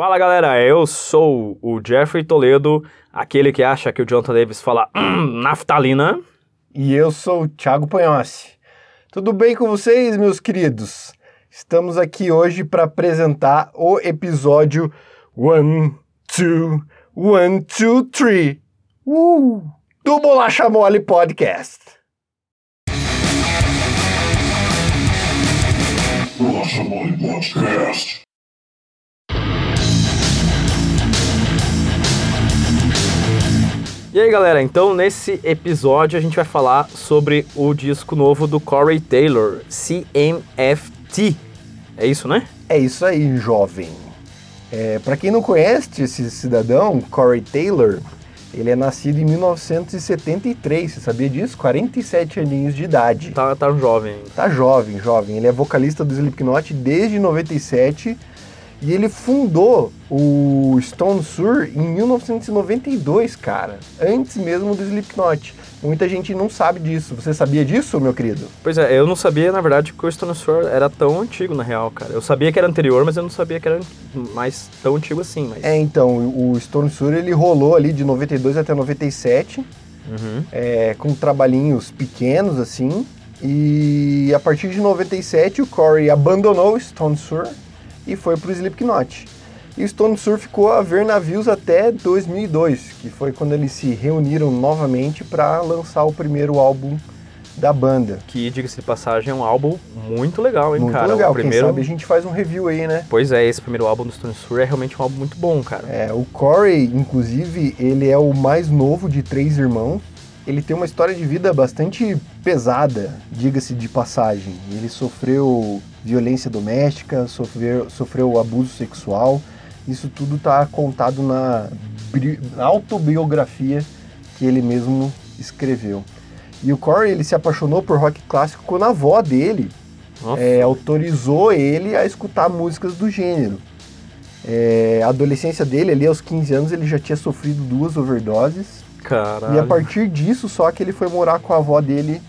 Fala galera, eu sou o Jeffrey Toledo, aquele que acha que o Jonathan Davis fala hum, naftalina. E eu sou o Thiago Panhossi. Tudo bem com vocês, meus queridos? Estamos aqui hoje para apresentar o episódio One, Two, One, Two, Three uh, do Bolacha Mole Podcast. Bolacha Mole Podcast. E aí galera, então nesse episódio a gente vai falar sobre o disco novo do Corey Taylor, CMFT. É isso, né? É isso aí, jovem. É, para quem não conhece esse cidadão, Corey Taylor, ele é nascido em 1973, você sabia disso? 47 aninhos de idade. Tá, tá jovem. Tá jovem, jovem. Ele é vocalista do Slipknot desde 97 e ele fundou o Stone Sour em 1992, cara. Antes mesmo do Slipknot. Muita gente não sabe disso. Você sabia disso, meu querido? Pois é, eu não sabia, na verdade, que o Stone Sour era tão antigo, na real, cara. Eu sabia que era anterior, mas eu não sabia que era mais tão antigo assim. Mas... É, então, o Stone Sour, ele rolou ali de 92 até 97, Uhum. é, com trabalhinhos pequenos, assim. E a partir de 97, o Corey abandonou o Stone Sour e foi pro Slipknot. E o Stone Sour ficou a ver navios até 2002, que foi quando eles se reuniram novamente para lançar o primeiro álbum da banda. Que, diga-se de passagem, é um álbum muito legal, hein, Muito cara? legal, O primeiro... quem sabe a gente faz um review aí, né? Pois é, esse primeiro álbum do Stone Sour é realmente um álbum muito bom, cara. É, o Corey, inclusive, ele é o mais novo de três irmãos. Ele tem uma história de vida bastante pesada, diga-se de passagem. Ele sofreu violência doméstica, sofreu, sofreu abuso sexual. Isso tudo está contado na na autobiografia que ele mesmo escreveu. E o Corey, ele se apaixonou por rock clássico quando a avó dele é, autorizou ele a escutar músicas do gênero. É, a adolescência dele, ali aos 15 anos, ele já tinha sofrido duas overdoses. Caralho. E a partir disso, só que ele foi morar com a avó dele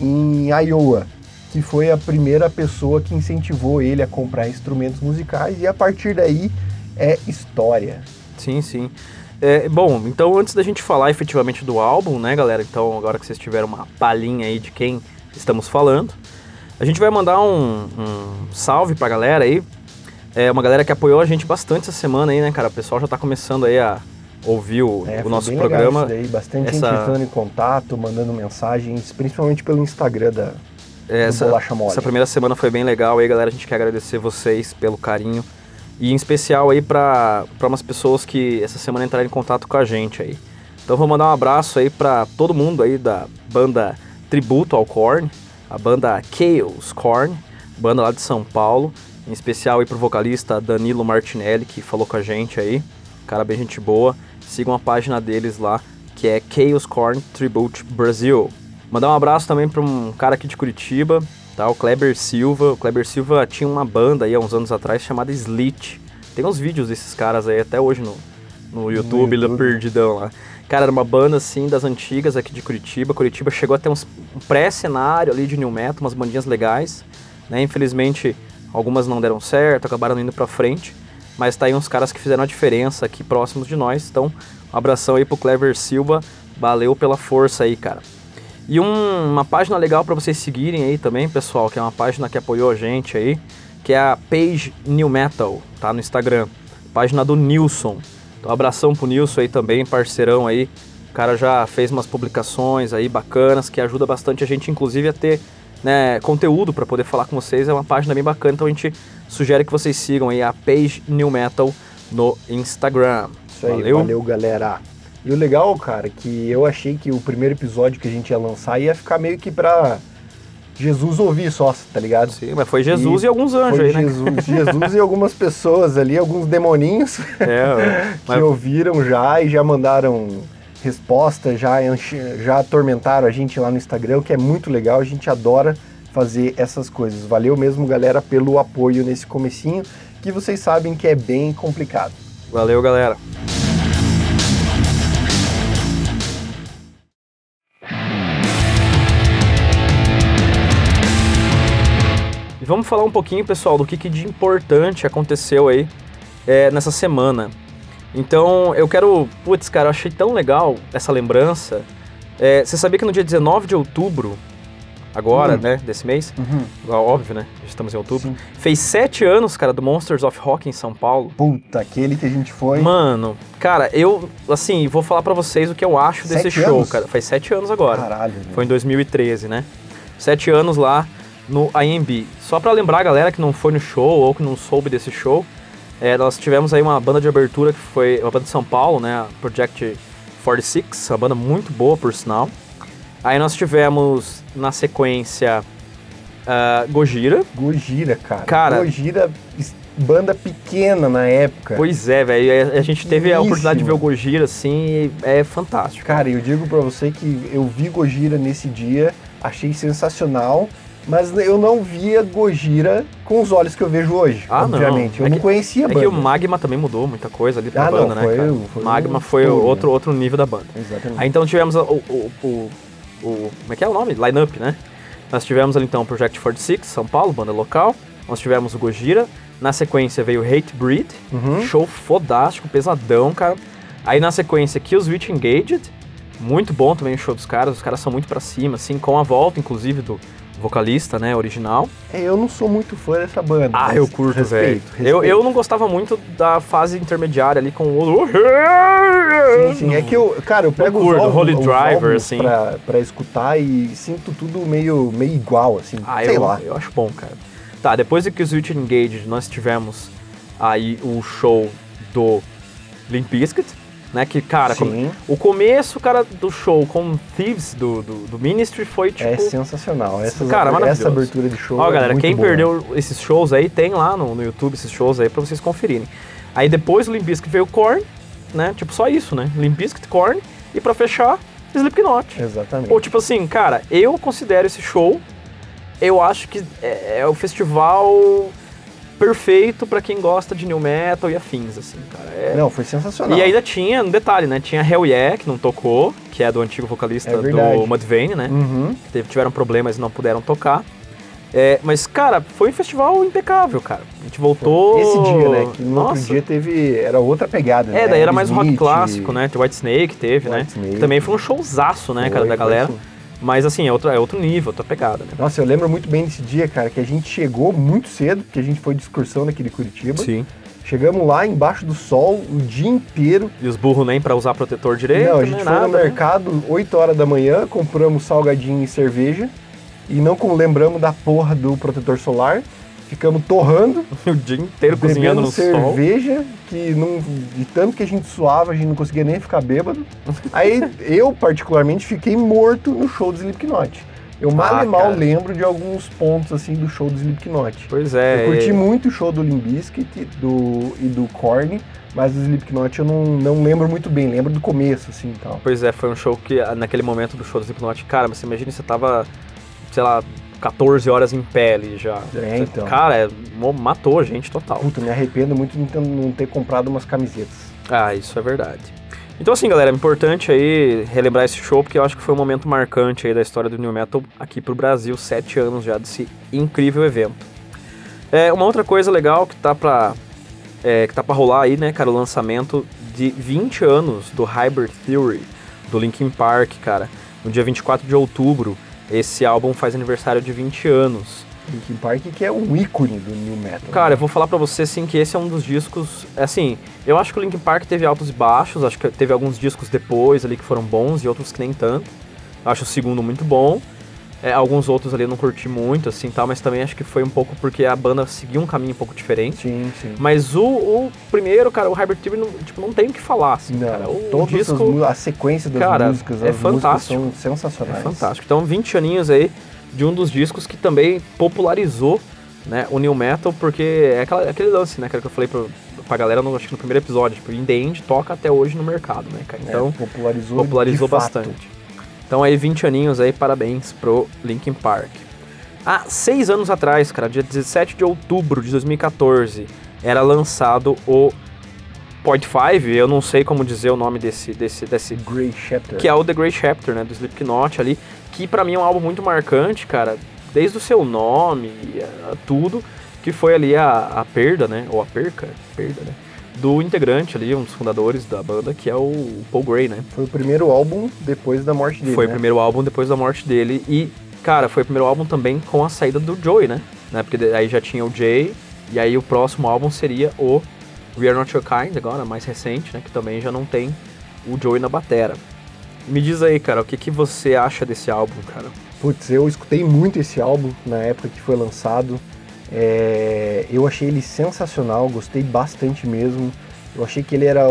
em Iowa, que foi a primeira pessoa que incentivou ele a comprar instrumentos musicais. E a partir daí é história. Sim, sim. É, bom, então antes da gente falar efetivamente do álbum, né, galera? Então, agora que vocês tiveram uma palhinha aí de quem estamos falando, a gente vai mandar um, um salve pra galera aí. É uma galera que apoiou a gente bastante essa semana aí, né, cara? O pessoal já tá começando aí a ouvir o, É, o nosso bem legal programa. isso daí, bastante essa- gente entrando em contato, mandando mensagens, principalmente pelo Instagram da, essa, Bolacha Mole. essa primeira semana foi bem legal aí, galera. A gente quer agradecer vocês pelo carinho. E em especial aí pra umas pessoas que essa semana entraram em contato com a gente aí. Então vou mandar um abraço aí pra todo mundo aí da banda Tributo ao Korn, a banda Chaos Korn, banda lá de São Paulo. Em especial aí pro vocalista Danilo Martinelli, que falou com a gente aí. Cara bem gente boa. Sigam a página deles lá, que é Chaos Korn Tribute Brasil. Mandar um abraço também para um cara aqui de Curitiba, tá? O Kleber Silva. O Kleber Silva tinha uma banda aí há uns anos atrás chamada Slit. Tem uns vídeos desses caras aí até hoje no, no YouTube, YouTube. no Perdidão lá. Cara, era uma banda assim das antigas aqui de Curitiba. Curitiba chegou a ter uns, um pré-cenário ali de New Metal, umas bandinhas legais. Né? Infelizmente, algumas não deram certo, acabaram indo pra frente. Mas tá aí uns caras que fizeram a diferença aqui próximos de nós. Então, um abração aí pro Clever Silva. Valeu pela força aí, cara. E um- uma página legal para vocês seguirem aí também, pessoal, que é uma página que apoiou a gente aí, que é a Page New Metal, tá? No Instagram. Página do Nilson. Então, abração pro Nilson aí também, parceirão aí. O cara já fez umas publicações aí bacanas que ajuda bastante a gente, inclusive, a ter né, conteúdo para poder falar com vocês. É uma página bem bacana, então a gente sugere que vocês sigam aí a Page New Metal no Instagram. Isso aí, valeu. galera. E o legal, cara, que eu achei que o primeiro episódio que a gente ia lançar ia ficar meio que pra Jesus ouvir só, tá ligado? Sim, mas foi Jesus e, E alguns anjos aí, né? Jesus, Jesus e algumas pessoas ali, alguns demoninhos É, que mas- ouviram já e já mandaram resposta, já, já atormentaram a gente lá no Instagram, que é muito legal, a gente adora fazer essas coisas. Valeu mesmo, galera, pelo apoio nesse comecinho, que vocês sabem que é bem complicado. Valeu, galera. Vamos falar um pouquinho, pessoal, do que, que de importante aconteceu aí é, nessa semana. Então eu quero. Putz, cara, eu achei tão legal essa lembrança. É, você sabia que no dia 19 de outubro, agora, Hum. né, desse mês, Uhum. óbvio, né? Estamos em outubro. Sim. Fez sete anos, cara, do Monsters of Rock em São Paulo. Puta, aquele que a gente foi. Mano, cara, eu, assim, vou falar pra vocês o que eu acho desse Sete show, anos? cara. Faz sete anos agora. Caralho. Foi em 2013, né? Sete anos lá no IMB. Só pra lembrar a galera que não foi no show ou que não soube desse show, é, nós tivemos aí uma banda de abertura que foi uma banda de São Paulo, né? Project 46, uma banda muito boa, por sinal. Aí nós tivemos, na sequência, ah, Gojira. Gojira, cara. Cara- Gojira, banda pequena na época. Pois é, velho. A gente teve a oportunidade de ver o Gojira, assim, e é fantástico. Cara, eu digo pra você que eu vi Gojira nesse dia, achei sensacional, mas eu não via Gojira com os olhos que eu vejo hoje, Ah, não. obviamente. Eu É não que- conhecia a É banda. que o Magma também mudou muita coisa ali pra Ah, não, banda, foi né, cara? foi Magma um foi outro, né? outro nível da banda. Exatamente. Aí então tivemos o, o, o, o- Como é que é o nome? Line-up, né? Nós tivemos ali então o Project 46, São Paulo, banda local. Nós tivemos o Gojira. Na sequência veio Hate Breed, Uhum. show fodástico, pesadão, cara. Aí na sequência Killswitch Engaged, muito bom também o show dos caras. Os caras são muito pra cima, assim, com a volta, inclusive, do vocalista, né, original. É, eu não sou muito fã dessa banda. Ah, eu curto, velho. Eu, eu não gostava muito da fase intermediária ali com o. Sim, sim. É que eu, cara, eu pego os curto, álbuns, Holy os Driver, assim. pra, pra escutar e sinto tudo meio, meio igual, assim. Ah, sei eu, lá. eu acho bom, cara. Tá, depois de que o Switch Engaged, nós tivemos aí o show do Limp Bizkit, né? Que, cara, come- o começo, cara, do show com Thieves do, do, do Ministry foi tipo. É sensacional. Essas, Cara, essa abertura de show. Ó, é galera, quem boa. perdeu esses shows aí, tem lá no, no YouTube esses shows aí pra vocês conferirem. Aí depois do Limp veio o Korn, né? Tipo, só isso, né? Limp Bizkit, Korn, e pra fechar, Slipknot. Exatamente. Ou tipo assim, cara, eu considero esse show, eu acho que é, é o festival perfeito pra quem gosta de new metal e afins, assim, cara. É- Não, foi sensacional. E ainda tinha, um detalhe, né? Tinha Hell Yeah, que não tocou, que é do antigo vocalista É do Mudvayne, né? Uhum. que tiveram problemas e não puderam tocar. É, mas, cara, foi um festival impecável, cara. A gente voltou. Esse dia, né? Que no Nossa. outro dia teve. Era outra pegada, né? É, daí era mais um rock Smith, clássico, né? White Snake teve, né? Whitesnake. Que também foi um showzaço, né, cara, Foi, da foi galera. Mas assim, é outro, é outro nível, outra pegada, né? Nossa, eu lembro muito bem desse dia, cara, que a gente chegou muito cedo, porque a gente foi de excursão naquele Curitiba. Sim. Chegamos lá embaixo do sol o dia inteiro. E os burros nem pra usar protetor direito, não, a né? gente foi Nada, no né? mercado 8 horas da manhã, compramos salgadinho e cerveja. E não lembramos da porra do protetor solar. Ficamos torrando, o dia inteiro cozinhando no sol. cerveja, que não, de tanto que a gente suava, a gente não conseguia nem ficar bêbado. Aí eu, particularmente, fiquei morto no show do Slipknot. Eu mal Ah, e mal cara. lembro de alguns pontos assim do show do Slipknot. Pois é. eu curti muito o show do Limp Bizkit do, e do Korn, mas do Slipknot eu não, não lembro muito bem, lembro do começo assim tal. Pois é, foi um show que, naquele momento do show do Slipknot, cara, você imagina você tava, sei lá, 14 horas em ali já. É, então. Cara, é, matou a gente total. Puta, me arrependo muito de não ter, não ter comprado umas camisetas. Ah, isso é verdade. Então assim, galera, é importante aí relembrar esse show, porque eu acho que foi um momento marcante aí da história do New Metal aqui pro Brasil, sete anos já desse incrível evento. É, uma outra coisa legal que tá pra, é, que tá pra rolar aí, né, cara, o lançamento de 20 anos do Hybrid Theory, do Linkin Park, cara. No dia 24 de outubro, esse álbum faz aniversário de 20 anos. Linkin Park que é um ícone do New Metal. Cara, eu vou falar pra você assim que esse é um dos discos, assim, eu acho que o Linkin Park teve altos e baixos, acho que teve alguns discos depois ali que foram bons e outros que nem tanto. Eu acho o segundo muito bom. É, alguns outros ali eu não curti muito, assim, tal, mas também acho que foi um pouco porque a banda seguiu um caminho um pouco diferente. Sim, sim. Mas o, o primeiro, cara, o Hybrid Theory, não, tipo, não tem o que falar, assim, Não, cara. O todas disco as a sequência das cara, músicas, é as músicas fantástico. são é sensacionais. fantástico. Então, 20 aninhos aí de um dos discos que também popularizou né, o New Metal, porque é aquela- aquele lance, né, que eu falei pro, pra galera, no, acho que no primeiro episódio, tipo, Indie End toca até hoje no mercado, né, cara? Então, é, popularizou, popularizou fato. Então aí 20 aninhos aí, parabéns pro Linkin Park. Há seis anos atrás, cara, dia 17 de outubro de 2014, era lançado o Point 5, eu não sei como dizer o nome desse, desse, desse Grey Chapter. que é o The Great Chapter, né, do Slipknot ali, que pra mim é um álbum muito marcante, cara, desde o seu nome, a- tudo, que foi ali a, a perda, né, ou a perca, perda, né, do integrante ali, um dos fundadores da banda, que é o Paul Gray, né? Foi o primeiro álbum depois da morte dele. Foi né? o primeiro álbum depois da morte dele e, cara, foi o primeiro álbum também com a saída do Joey, né? né? Porque aí já tinha o Jay e aí o próximo álbum seria o We Are Not Your Kind, agora, mais recente, né? Que também já não tem o Joey na batera. Me diz aí, cara, o que, que você acha desse álbum, cara? Putz, eu escutei muito esse álbum na época que foi lançado. É, eu achei ele sensacional, gostei bastante mesmo. Eu achei que ele era.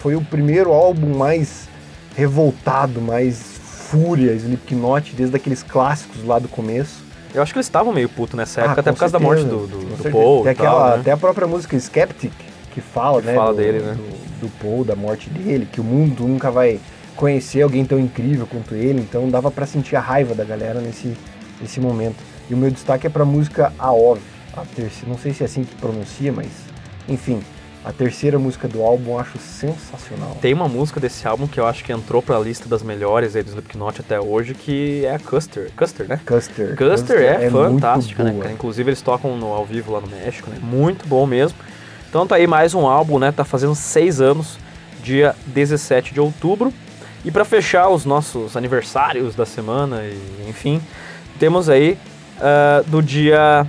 Foi o primeiro álbum mais revoltado, mais fúria, Slipknot, desde aqueles clássicos lá do começo. Eu acho que eles estavam meio puto nessa Ah, época, até com por causa da morte do, do, do. Paul Tem e tal, aquela, né? Até a própria música Skeptic, que fala, Que né? fala do, dele, né? Do, do Paul, da morte dele, que o mundo nunca vai conhecer alguém tão incrível quanto ele, então dava pra sentir a raiva da galera nesse, nesse momento. E o meu destaque é pra música Aov, a terceira, não sei se é assim que pronuncia, mas enfim, a terceira música do álbum eu acho sensacional. Tem uma música desse álbum que eu acho que entrou pra lista das melhores aí do Slipknot até hoje, que é a Custer. Custer, né? Custer. Custer é, muito fantástica, né? cara? Inclusive eles tocam no, ao vivo lá no México, né? Muito bom mesmo. Então tá aí mais um álbum, né? Tá fazendo seis anos, dia 17 de outubro. E pra fechar os nossos aniversários da semana, e, enfim, temos aí ah, do dia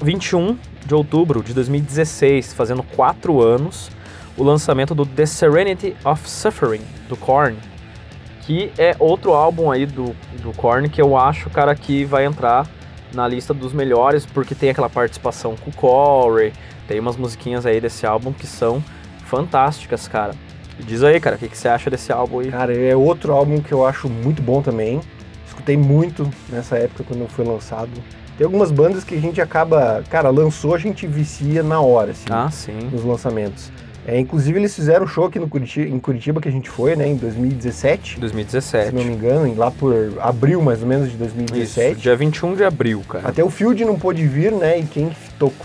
21 de outubro de 2016, fazendo quatro anos, o lançamento do The Serenity of Suffering, do Korn, que é outro álbum aí do, do Korn que eu acho, cara, que vai entrar na lista dos melhores, porque tem aquela participação com o Corey, tem umas musiquinhas aí desse álbum que são fantásticas, cara. Diz aí, cara, o que, que você acha desse álbum aí? Cara, é outro álbum que eu acho muito bom também. Escutei muito nessa época quando foi lançado. Tem algumas bandas que a gente acaba, cara, lançou, a gente vicia na hora, assim, Ah, sim. nos lançamentos. É, inclusive eles fizeram um show aqui no Curitiba, em Curitiba que a gente foi, né, em 2017, se 2017. não me engano, lá por abril mais ou menos de Isso, 2017. dia 21 de abril, cara. Até o Field não pôde vir, né, e quem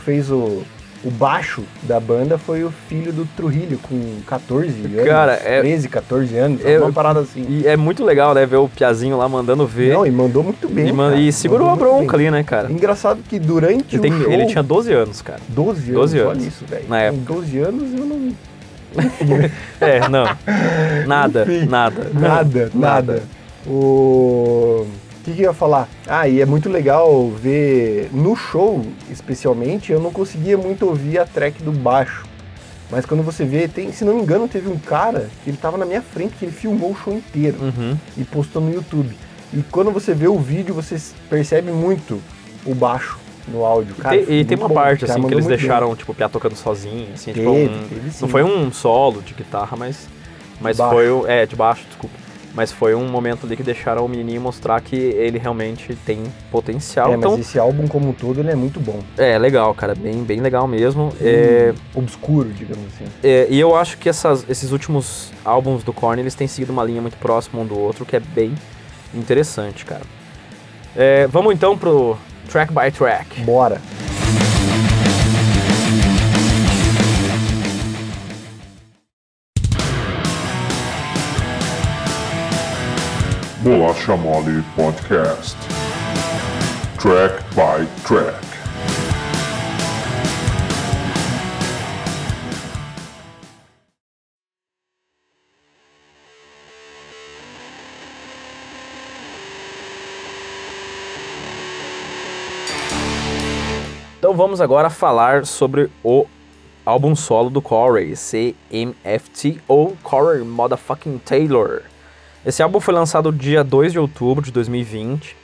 fez o, o baixo da banda foi o filho do Trujillo, com 14 anos, Cara, é- 13, 14 anos, É, uma parada assim. E é muito legal, né, ver o Piazinho lá mandando ver. Não, e mandou muito bem. e, cara. e segurou a bronca bem. ali, né, cara? Engraçado que durante Ele, tem- o show... ele tinha 12 anos, cara. 12 anos, 12 olha anos, isso, velho. na Com época. 12 anos eu não... É, não. Nada, Enfim, nada. Nada, nada. O... O que, que eu ia falar? Ah, e é muito legal ver no show, especialmente, eu não conseguia muito ouvir a track do baixo. Mas quando você vê, tem, se não me engano, teve um cara que ele tava na minha frente, que ele filmou o show inteiro Uhum. e postou no YouTube. E quando você vê o vídeo, você percebe muito o baixo no áudio. Cara, Tem- e tem uma bom. parte, assim, que eles muito bem. deixaram, tipo, o Piá tocando sozinho, assim, tipo, Teve, um- teve sim. Não foi um solo de guitarra, mas. Mas foi o. É, de baixo, desculpa. Mas foi um momento ali que deixaram o menininho mostrar que ele realmente tem potencial. É, então, mas esse álbum como um todo, ele é muito bom. é legal, cara. Bem, bem legal mesmo. É, Obscuro, digamos assim. é, e eu acho que essas- esses últimos álbuns do Korn, eles têm seguido uma linha muito próxima um do outro, que é bem interessante, cara. É, vamos então pro track by track. Bora. Bolacha Mole Podcast. Track by track. Então vamos agora falar sobre o álbum solo do Corey, CMFT ou Corey Motherfucking Taylor. Esse álbum foi lançado dia 2 de outubro de 2020.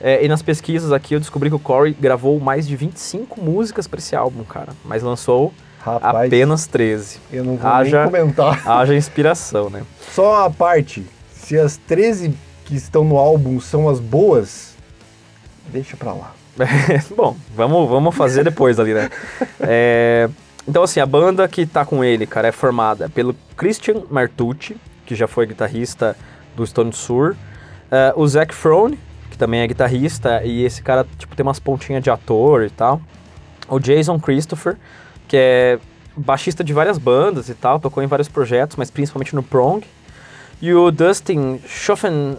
É, e nas pesquisas aqui eu descobri que o Corey gravou mais de 25 músicas para esse álbum, cara. Mas lançou Rapaz, apenas 13. eu não vou haja- nem comentar. Haja inspiração, né? Só a parte, se as 13 que estão no álbum são as boas, deixa pra lá. Bom, vamos, vamos fazer depois ali, né? É, então, assim, a banda que tá com ele, cara, é formada pelo Christian Martucci, que já foi guitarrista do Stone Sour, é, o Zac Frone, que também é guitarrista, e esse cara, tipo, tem umas pontinhas de ator e tal. O Jason Christopher, que é baixista de várias bandas e tal, tocou em vários projetos, mas principalmente no Prong. E o Dustin Schoffen,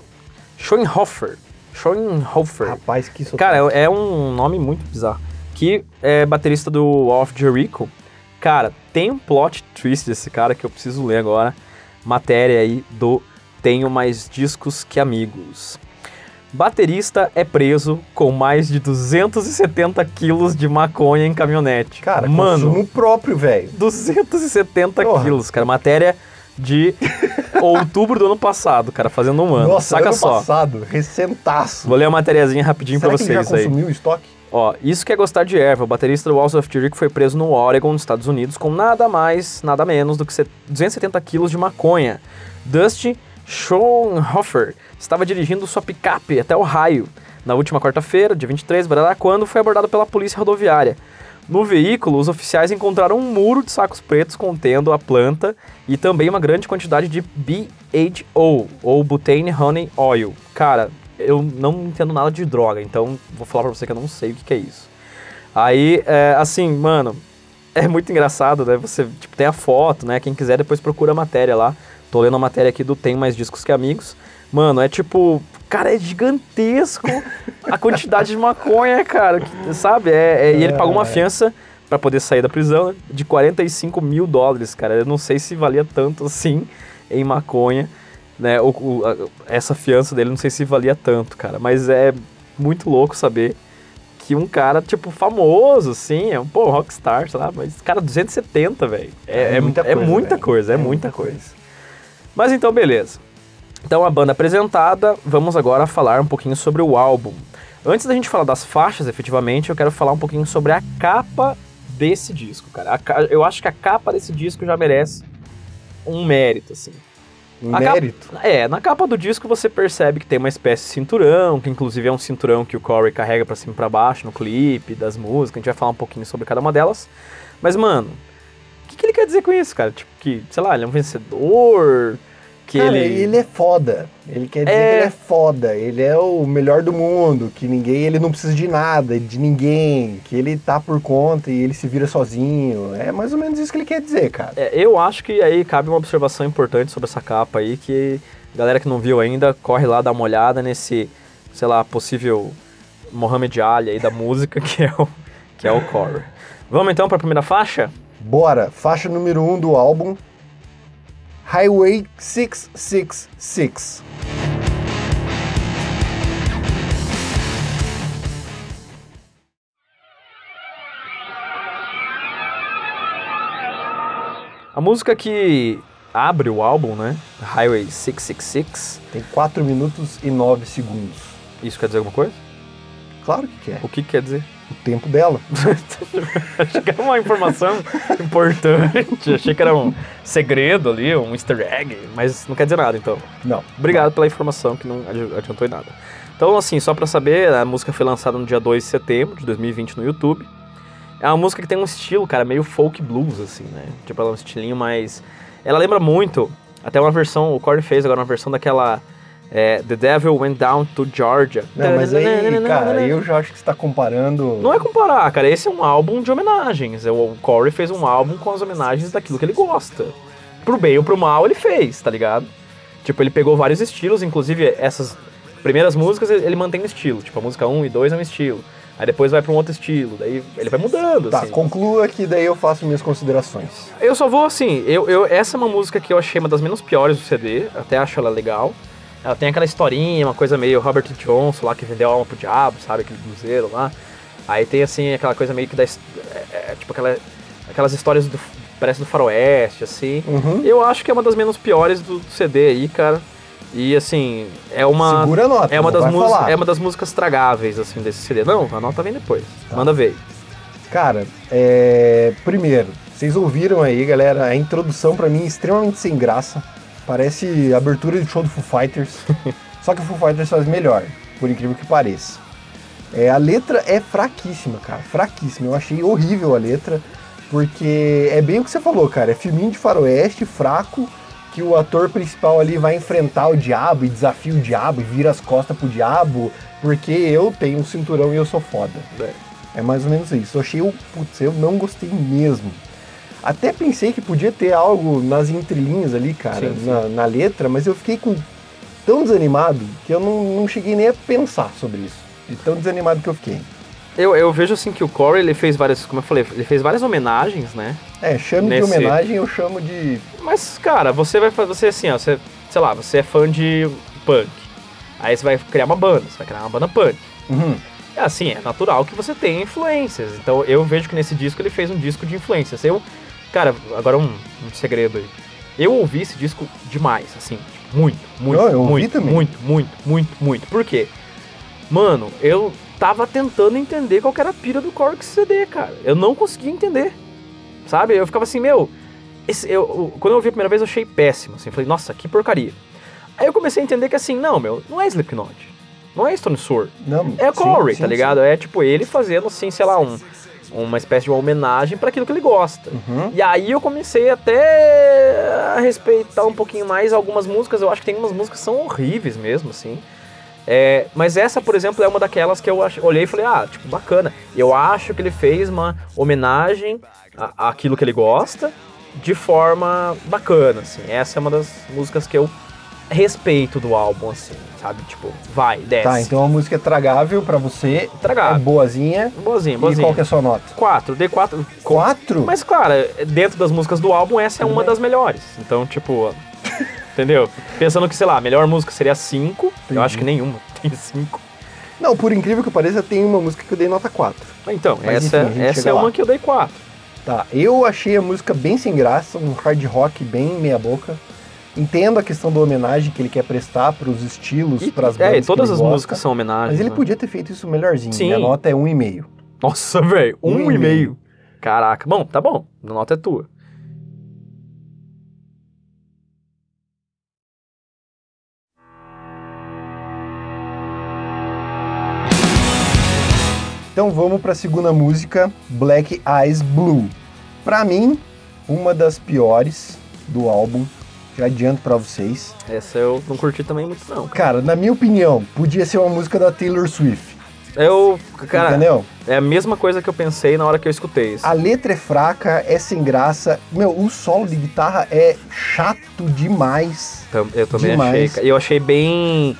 Schoenhofer, Schoenhofer, Rapaz, que sotaque. Cara, é é um nome muito bizarro. Que é baterista do Off Jericho. Cara, tem um plot twist desse cara que eu preciso ler agora. Matéria aí do Tenho Mais Discos Que Amigos. Baterista é preso com mais de 270 quilos de maconha em caminhonete. Cara, mano, consumo próprio, velho. 270 Porra. quilos, cara. Matéria de outubro do ano passado, cara, fazendo um ano. Nossa, Saca ano só. passado, recentaço. Vou ler uma matériazinha rapidinho Será pra que ele já vocês aí. consumiu o estoque? Ó, isso que é gostar de erva. O baterista do Walls of Jericho foi preso no Oregon, nos Estados Unidos, com nada mais, nada menos do que set- 270 quilos de maconha. Dusty Schoenhofer estava dirigindo sua picape até Ohio na última quarta-feira, dia 23, barará, quando foi abordado pela polícia rodoviária. No veículo, os oficiais encontraram um muro de sacos pretos contendo a planta e também uma grande quantidade de BHO, ou Butane Honey Oil. Cara, eu não entendo nada de droga, então vou falar pra você que eu não sei o que, que é isso. Aí, é, assim, mano, é muito engraçado, né? Você, tipo, tem a foto, né? Quem quiser depois procura a matéria lá. Tô lendo a matéria aqui do Tem Mais Discos Que Amigos. Mano, é tipo... Cara, é gigantesco a quantidade de maconha, cara, que- sabe? É, é- e ele pagou uma fiança pra poder sair da prisão né, de 45 mil dólares, cara. Eu não sei se valia tanto assim em maconha, né? O, o- a- essa fiança dele, não sei se valia tanto, cara. Mas é muito louco saber que um cara, tipo, famoso, assim, é um, pô, rockstar, sei lá, mas, cara, 270, velho. É, É é muita é coisa, muita velho. coisa, é, É muita muita coisa. Mas então, beleza. Então, a banda apresentada, vamos agora falar um pouquinho sobre o álbum. Antes da gente falar das faixas, efetivamente, eu quero falar um pouquinho sobre a capa desse disco, cara. A eu acho que a capa desse disco já merece um mérito, assim. A capa- mérito. É, na capa do disco você percebe que tem uma espécie de cinturão, que inclusive é um cinturão que o Corey carrega pra cima e pra baixo no clipe, das músicas, a gente vai falar um pouquinho sobre cada uma delas. Mas, mano, o que, que ele quer dizer com isso, cara? Tipo, que, sei lá, ele é um vencedor, que Cara, ele... ele... é foda. Ele quer dizer É. que ele é foda. Ele é o melhor do mundo, que ninguém, ele não precisa de nada, de ninguém, que ele tá por conta e ele se vira sozinho. É mais ou menos isso que ele quer dizer, cara. É, eu acho que aí cabe uma observação importante sobre essa capa aí, que galera que não viu ainda, corre lá dar uma olhada nesse, sei lá, possível Mohamed Ali aí da música, que é o, que é o Corey. Vamos então pra primeira faixa? Bora, faixa número 1 um do álbum Highway 666. A música que abre o álbum, né? Highway 666. Tem 4 minutos e 9 segundos. Isso quer dizer alguma coisa? Claro que quer. O que que quer dizer? O tempo dela. Achei que era uma informação importante. Achei que era um segredo ali, um easter egg. Mas não quer dizer nada, então. Não. Obrigado pela informação que não adi- adiantou em nada. Então, assim, só pra saber, a música foi lançada no dia 2 de setembro de 2020 no YouTube. É uma música que tem um estilo, cara, meio folk blues, assim, né? Tipo, ela é um estilinho mais... Ela lembra muito, até uma versão, o Corey fez agora uma versão daquela é, The Devil Went Down to Georgia. Não, mas aí, cara, eu já acho que você tá comparando. Não é comparar, cara, esse é um álbum de homenagens. O Corey fez um álbum com as homenagens daquilo que ele gosta. Pro bem ou pro mal, ele fez, tá ligado? Tipo, ele pegou vários estilos, inclusive essas primeiras músicas ele mantém o estilo. Tipo, a música 1 e 2 é um estilo. Aí depois vai pra um outro estilo, daí ele vai mudando, Tá, assim. conclua que daí eu faço minhas considerações. Eu só vou assim, eu, eu, essa é uma música que eu achei uma das menos piores do CD, até acho ela legal. Ela tem aquela historinha, uma coisa meio Robert Johnson lá que vendeu a alma pro diabo, sabe? Aquele bluseiro lá. Aí tem assim aquela coisa meio que da. é, é, tipo aquela, aquelas histórias do. Parece do faroeste, assim. Uhum. Eu acho que é uma das menos piores do, do CD aí, cara. E assim, é uma. Segura a nota. é uma, das falar. é uma das músicas tragáveis, assim, desse CD. Não, a nota vem depois. Tá. Manda ver. Cara, é... primeiro, vocês ouviram aí, galera, a introdução pra mim é extremamente sem graça. Parece abertura de show do Foo Fighters. Só que o Foo Fighters faz melhor, por incrível que pareça. É, a letra é fraquíssima, cara, fraquíssima. Eu achei horrível a letra, porque é bem o que você falou, cara. É filminho de faroeste, fraco, que o ator principal ali vai enfrentar o diabo e desafia o diabo e vira as costas pro diabo, porque eu tenho um cinturão e eu sou foda. É. É mais ou menos isso. Eu achei o. Putz, eu não gostei mesmo. Até pensei que podia ter algo nas entrelinhas ali, cara, Sim, sim. Na, na letra, mas eu fiquei com tão desanimado que eu não, não cheguei nem a pensar sobre isso. De tão desanimado que eu fiquei. Eu, eu vejo assim que o Corey, ele fez várias, como eu falei, ele fez várias homenagens, né? É, chame Nesse- de homenagem, eu chamo de. Mas, cara, você vai fazer, você assim, ó, você, sei lá, você é fã de punk. Aí você vai criar uma banda, você vai criar uma banda punk. Uhum. É assim, é natural que você tenha influências. Então eu vejo que nesse disco ele fez um disco de influências. Eu, cara, agora um, um segredo aí. Eu ouvi esse disco demais, assim, muito, muito, eu ouvi muito, também. muito, muito, muito, muito. Por quê? Mano, eu tava tentando entender qual que era a pira do Cork CD, cara. Eu não conseguia entender. Sabe? Eu ficava assim, meu. esse- eu, eu- quando eu ouvi a primeira vez, eu achei péssimo. Assim, falei, nossa, que porcaria. Aí eu comecei a entender que assim, não, meu, não é Slipknot. Não é Stone Sour. Não, É sim, Corey, sim, tá sim. ligado? É tipo ele fazendo assim, sei lá, um, uma espécie de homenagem pra aquilo que ele gosta. Uhum. E aí eu comecei até a respeitar um pouquinho mais algumas músicas. Eu acho que tem umas músicas que são horríveis mesmo, assim. É, mas essa, por exemplo, é uma daquelas que eu olhei e falei, ah, tipo, bacana. Eu acho que ele fez uma homenagem à- àquilo que ele gosta de forma bacana, assim. Essa é uma das músicas que eu respeito do álbum, assim, sabe? Tipo, vai, desce. Tá, então a música é tragável pra você. Tragável. É boazinha. Boazinha, E boazinha. qual que é a sua nota? 4, dei 4. Quatro? Mas, claro, dentro das músicas do álbum, essa é uma das melhores. Então, tipo, entendeu? Pensando que, sei lá, a melhor música seria 5, eu acho que nenhuma tem 5. Não, por incrível que pareça, tem uma música que eu dei nota 4. Então, Mas, essa, enfim, essa é lá. uma que eu dei 4. Tá, eu achei a música bem sem graça, um hard rock bem meia boca. Entendo a questão da homenagem que ele quer prestar pros estilos, E, pras é, bandas e todas as gosta, músicas são homenagens. Mas ele né? podia ter feito isso melhorzinho. Sim. Minha nota é 1,5. Nossa, velho, Um um, e meio. meio. Caraca. Bom, tá bom. A nota é tua. Então vamos pra segunda música, Black Eyes Blue. Pra mim, uma das piores do álbum. Já adianto pra vocês. Essa eu não curti também muito, não. Cara, na minha opinião, podia ser uma música da Taylor Swift. Eu, cara, entendeu? é a mesma coisa que eu pensei na hora que eu escutei isso. A letra é fraca, é sem graça. Meu, o solo de guitarra é chato demais. Eu também Demais. achei. cara. Eu achei bem.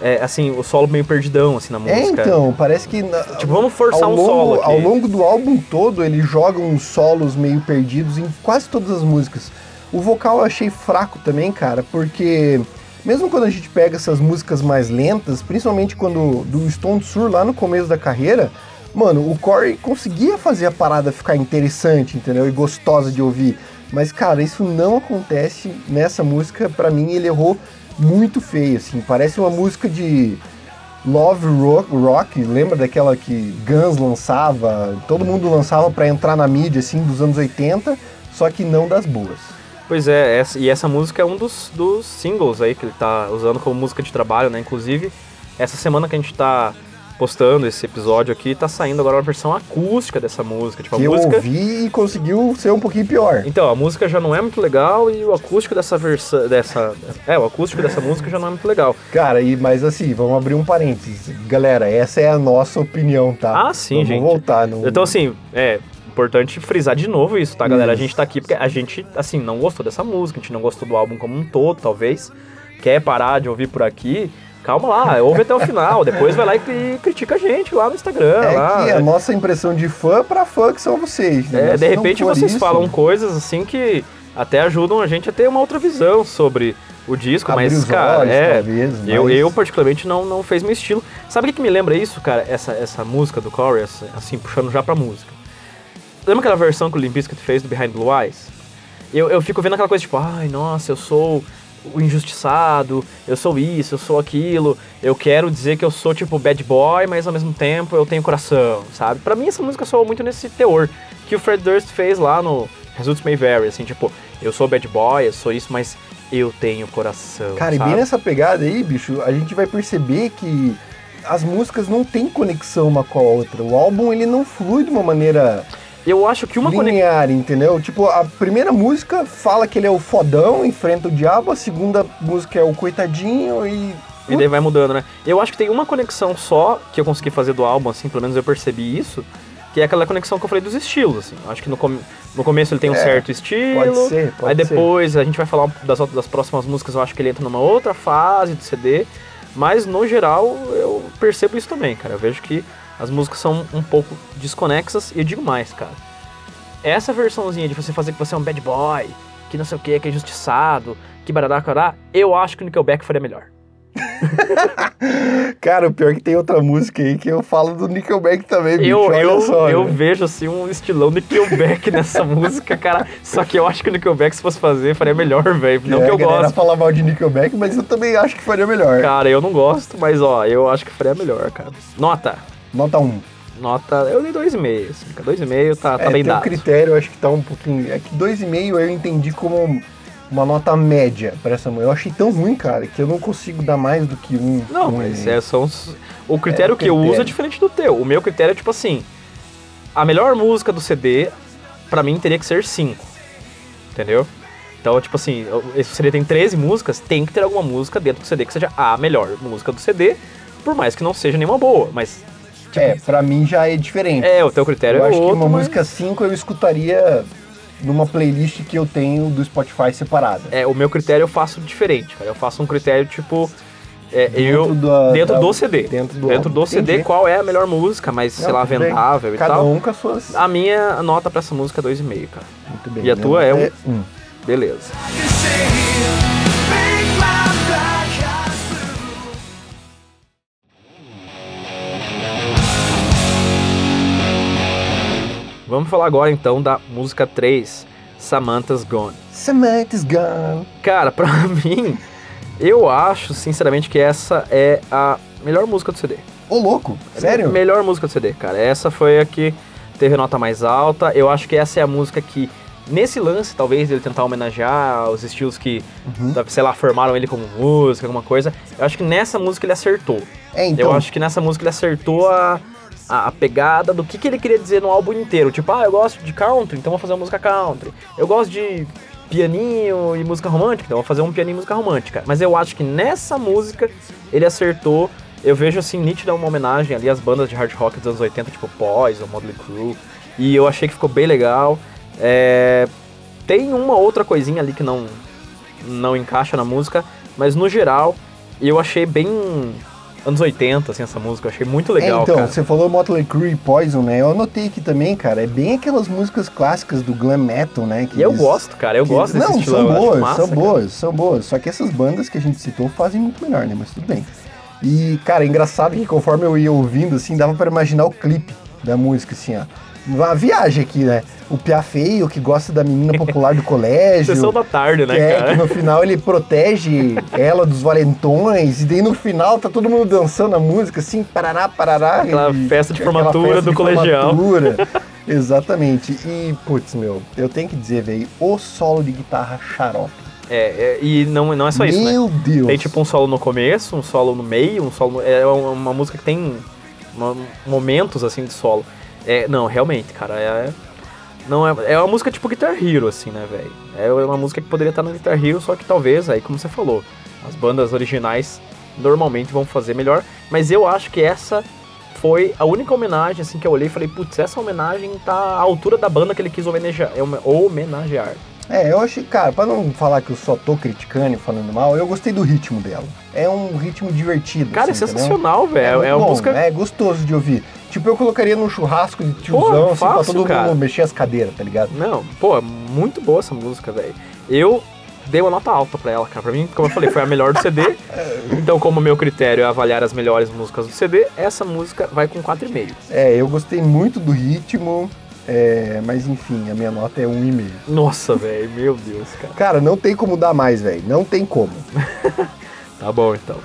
é, assim, o solo meio perdidão, assim, na música. É, então, parece que. na- Tipo, vamos forçar ao um longo, solo aqui. Ao longo do álbum todo, ele joga uns solos meio perdidos em quase todas as músicas. O vocal eu achei fraco também, cara, porque mesmo quando a gente pega essas músicas mais lentas, principalmente quando do Stone Sour lá no começo da carreira, mano, o Corey conseguia fazer a parada ficar interessante, entendeu? E gostosa de ouvir. Mas, cara, isso não acontece nessa música. Pra mim, ele errou muito feio, assim. Parece uma música de Love Rock, rock, lembra daquela que Guns lançava, todo mundo lançava pra entrar na mídia assim dos anos 80, só que não das boas. Pois é, essa- e essa música é um dos, dos singles aí que ele tá usando como música de trabalho, né? Inclusive, essa semana que a gente tá postando esse episódio aqui, tá saindo agora uma versão acústica dessa música. Tipo, a que eu música. ouvi e conseguiu ser um pouquinho pior. Então, a música já não é muito legal e o acústico dessa versão. Dessa, é, o acústico dessa música já não é muito legal. Cara, e mas assim, vamos abrir um parênteses. Galera, essa é a nossa opinião, tá? Ah, sim, vamos gente. voltar. Não... Então, assim, é importante frisar de novo isso, tá, galera? A gente tá aqui porque a gente, assim, não gostou dessa música, a gente não gostou do álbum como um todo, talvez. Quer parar de ouvir por aqui? Calma lá, ouve até o final. Depois vai lá e cri- critica a gente lá no Instagram. é lá. que a nossa impressão de fã pra fã que são vocês. né? É, de repente vocês isso- falam coisas assim que até ajudam a gente a ter uma outra visão sobre o disco, Abrir mas, cara, olhos, é. talvez, eu, mas- eu, particularmente, não, não fez meu estilo. Sabe o que, que me lembra isso, cara? Essa, essa música do Corey, essa- assim, puxando já pra música. Lembra aquela versão que o Limp Bizkit fez do Behind Blue Eyes? Eu, eu fico vendo aquela coisa tipo, ai, nossa, eu sou o injustiçado, eu sou isso, eu sou aquilo, eu quero dizer que eu sou tipo bad boy, mas ao mesmo tempo eu tenho coração, sabe? Pra mim essa música soa muito nesse teor que o Fred Durst fez lá no Results May Vary, assim, tipo, eu sou bad boy, eu sou isso, mas eu tenho coração. Cara, e sabe? bem nessa pegada aí, bicho, a gente vai perceber que as músicas não têm conexão uma com a outra. O álbum ele não flui de uma maneira Eu acho que uma conexão. linear, entendeu? Tipo, a primeira música fala que ele é o fodão, enfrenta o diabo, a segunda música é o coitadinho e. E daí vai mudando, né? Eu acho que tem uma conexão só que eu consegui fazer do álbum, assim, pelo menos eu percebi isso, que é aquela conexão que eu falei dos estilos, assim. Eu acho que no, com- no começo ele tem um É, certo estilo. Pode ser, pode aí ser. depois a gente vai falar das, outras- das próximas músicas, eu acho que ele entra numa outra fase do CD. Mas no geral eu percebo isso também, cara. Eu vejo que As músicas são um pouco desconexas e eu digo mais, cara. Essa versãozinha de você fazer que você é um bad boy, que não sei o que, que é injustiçado, que barará, cará, eu acho que o Nickelback faria melhor. Cara, o pior é que tem outra música aí que eu falo do Nickelback também, bicho. Eu, olha eu, só, eu né? vejo assim um estilão Nickelback nessa música, cara. Só que eu acho que o Nickelback, se fosse fazer, faria melhor, velho. Não É, que eu gosto. fala mal de Nickelback, mas eu também acho que faria melhor. Cara, eu não gosto, mas ó, eu acho que faria melhor, cara. Nota. Nota 1. Nota. Eu dei 2,5. Assim, cara. 2,5 tá, tá é, bem dado. critério, eu acho que tá um pouquinho... É que 2,5 eu entendi como uma nota média pra essa música. Eu achei tão ruim, cara, que eu não consigo dar mais do que um. Não, um mas é, são os- o critério É, que eu uso é critério. diferente do teu. O meu critério é tipo assim: a melhor música do CD, pra mim, teria que ser 5. Entendeu? Então, tipo assim, esse CD tem 13 músicas, tem que ter alguma música dentro do CD que seja a melhor música do CD, por mais que não seja nenhuma boa, mas. É, pra mim já é diferente. é, o teu critério eu é acho outro. que uma mas- música 5 eu escutaria numa playlist que eu tenho do Spotify separada. É, o meu critério eu faço diferente, cara. Eu faço um critério tipo. é, eu, da- dentro da- do CD. Dentro do, Dentro do. CD, Entendi. qual é a melhor música, sei Não, lá, tudo bem. vendável e Cada tal. um com as suas. A minha nota pra essa música é 2,5, cara. Muito bem. E a né? tua é um- um. Beleza. Vamos falar agora então da música 3, Samantha's Gone. Samantha's Gone. Cara, pra mim, eu acho sinceramente que essa é a melhor música do CD. Ô, louco, sério? Melhor música do CD, cara. Essa foi a que teve nota mais alta. Eu acho que essa é a música que, nesse lance, talvez, ele tentar homenagear os estilos que, Uhum. sei lá, formaram ele como música, alguma coisa. Eu acho que nessa música ele acertou. É, então. Eu acho que nessa música ele acertou a, a, a pegada do que, que ele queria dizer no álbum inteiro. Tipo, ah, eu gosto de country, então vou fazer uma música country. Eu gosto de pianinho e música romântica, então vou fazer um pianinho e música romântica. Mas eu acho que nessa música ele acertou. Eu vejo assim, nítida uma homenagem ali às bandas de hard rock dos anos 80, tipo Poison, Motley Crue. E eu achei que ficou bem legal. É, Tem uma outra coisinha ali que não, não encaixa na música, mas no geral eu achei bem anos 80, assim, essa música. Eu achei muito legal, é, então, cara. você falou Motley Crue e Poison, né? Eu anotei aqui também, cara. É bem aquelas músicas clássicas do glam metal, né? que E eu eles- gosto, cara, eu que- gosto desse Não, estilo. são eu boas, massa, são cara. boas, são boas. Só que essas bandas que a gente citou fazem muito melhor, né? Mas tudo bem. E, cara, é engraçado que conforme eu ia ouvindo, assim, dava pra imaginar o clipe da música, assim, ó. Uma viagem aqui, né? O Pia Feio, que gosta da menina popular do colégio. Sessão da tarde, né, que é, cara? que no final ele protege ela dos valentões, e daí no final tá todo mundo dançando a música, assim, parará, parará. Aquela e- festa de formatura festa do de colegial. formatura. Exatamente. E, putz, meu, eu tenho que dizer, velho, o solo de guitarra xarope. É, é, e não, não é só isso, né? Meu Deus. Tem tipo um solo no começo, um solo no meio, um solo. no- É uma, uma música que tem uma- momentos assim de solo. É, não, realmente, cara, é. Não é, é uma música tipo Guitar Hero, assim, né, velho? É uma música que poderia estar no Guitar Hero, só que talvez, aí como você falou, as bandas originais normalmente vão fazer melhor. Mas eu acho que essa foi a única homenagem, assim, que eu olhei e falei, putz, essa homenagem tá à altura da banda que ele quis homenagear. homenagear. É, eu achei, cara, pra não falar que eu só tô criticando e falando mal, eu gostei do ritmo dela. É um ritmo divertido. Cara, assim, é sensacional, velho. É, muito uma bom, música É gostoso de ouvir. Tipo, eu colocaria num churrasco de tiozão, Porra, assim, pra fácil, todo cara. mundo mexer as cadeiras, tá ligado? Não, pô, muito boa essa música, velho. Eu dei uma nota alta pra ela, cara. Pra mim, como eu falei, foi a melhor do CD. Então, como o meu critério é avaliar as melhores músicas do CD, essa música vai com 4,5. É, eu gostei muito do ritmo, é, mas enfim, a minha nota é um e meio. Nossa, velho, meu Deus, cara. Cara, não tem como dar mais, velho. Não tem como. Tá bom, então.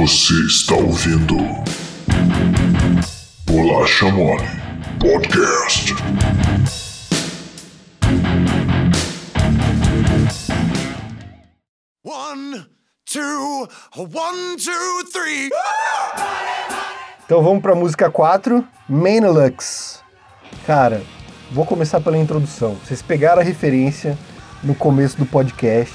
Você está ouvindo Bolacha Mole Podcast. One, two, one, two, three. Então vamos pra música 4, Main-Lux. Cara, vou começar pela introdução. Vocês pegaram a referência no começo do podcast.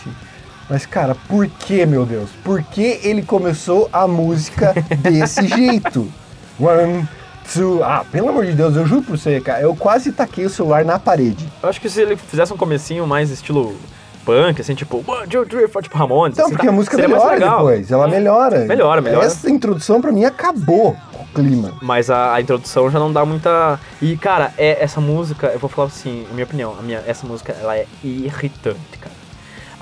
Mas, cara, por que, meu Deus? Por que ele começou a música desse jeito? One, two... Ah, pelo amor de Deus, eu juro pra você, cara. Eu quase taquei o celular na parede. Eu acho que se ele fizesse um comecinho mais estilo punk, assim, tipo, one, two, three, four, tipo Ramones. Então, assim, porque tá? a música melhora depois, ela É. melhora. Melhora, melhora. Essa introdução pra mim acabou o clima. Mas a, a introdução já não dá muita. E, cara, é, essa música, eu vou falar assim, minha opinião, a minha, essa música ela é irritante, cara.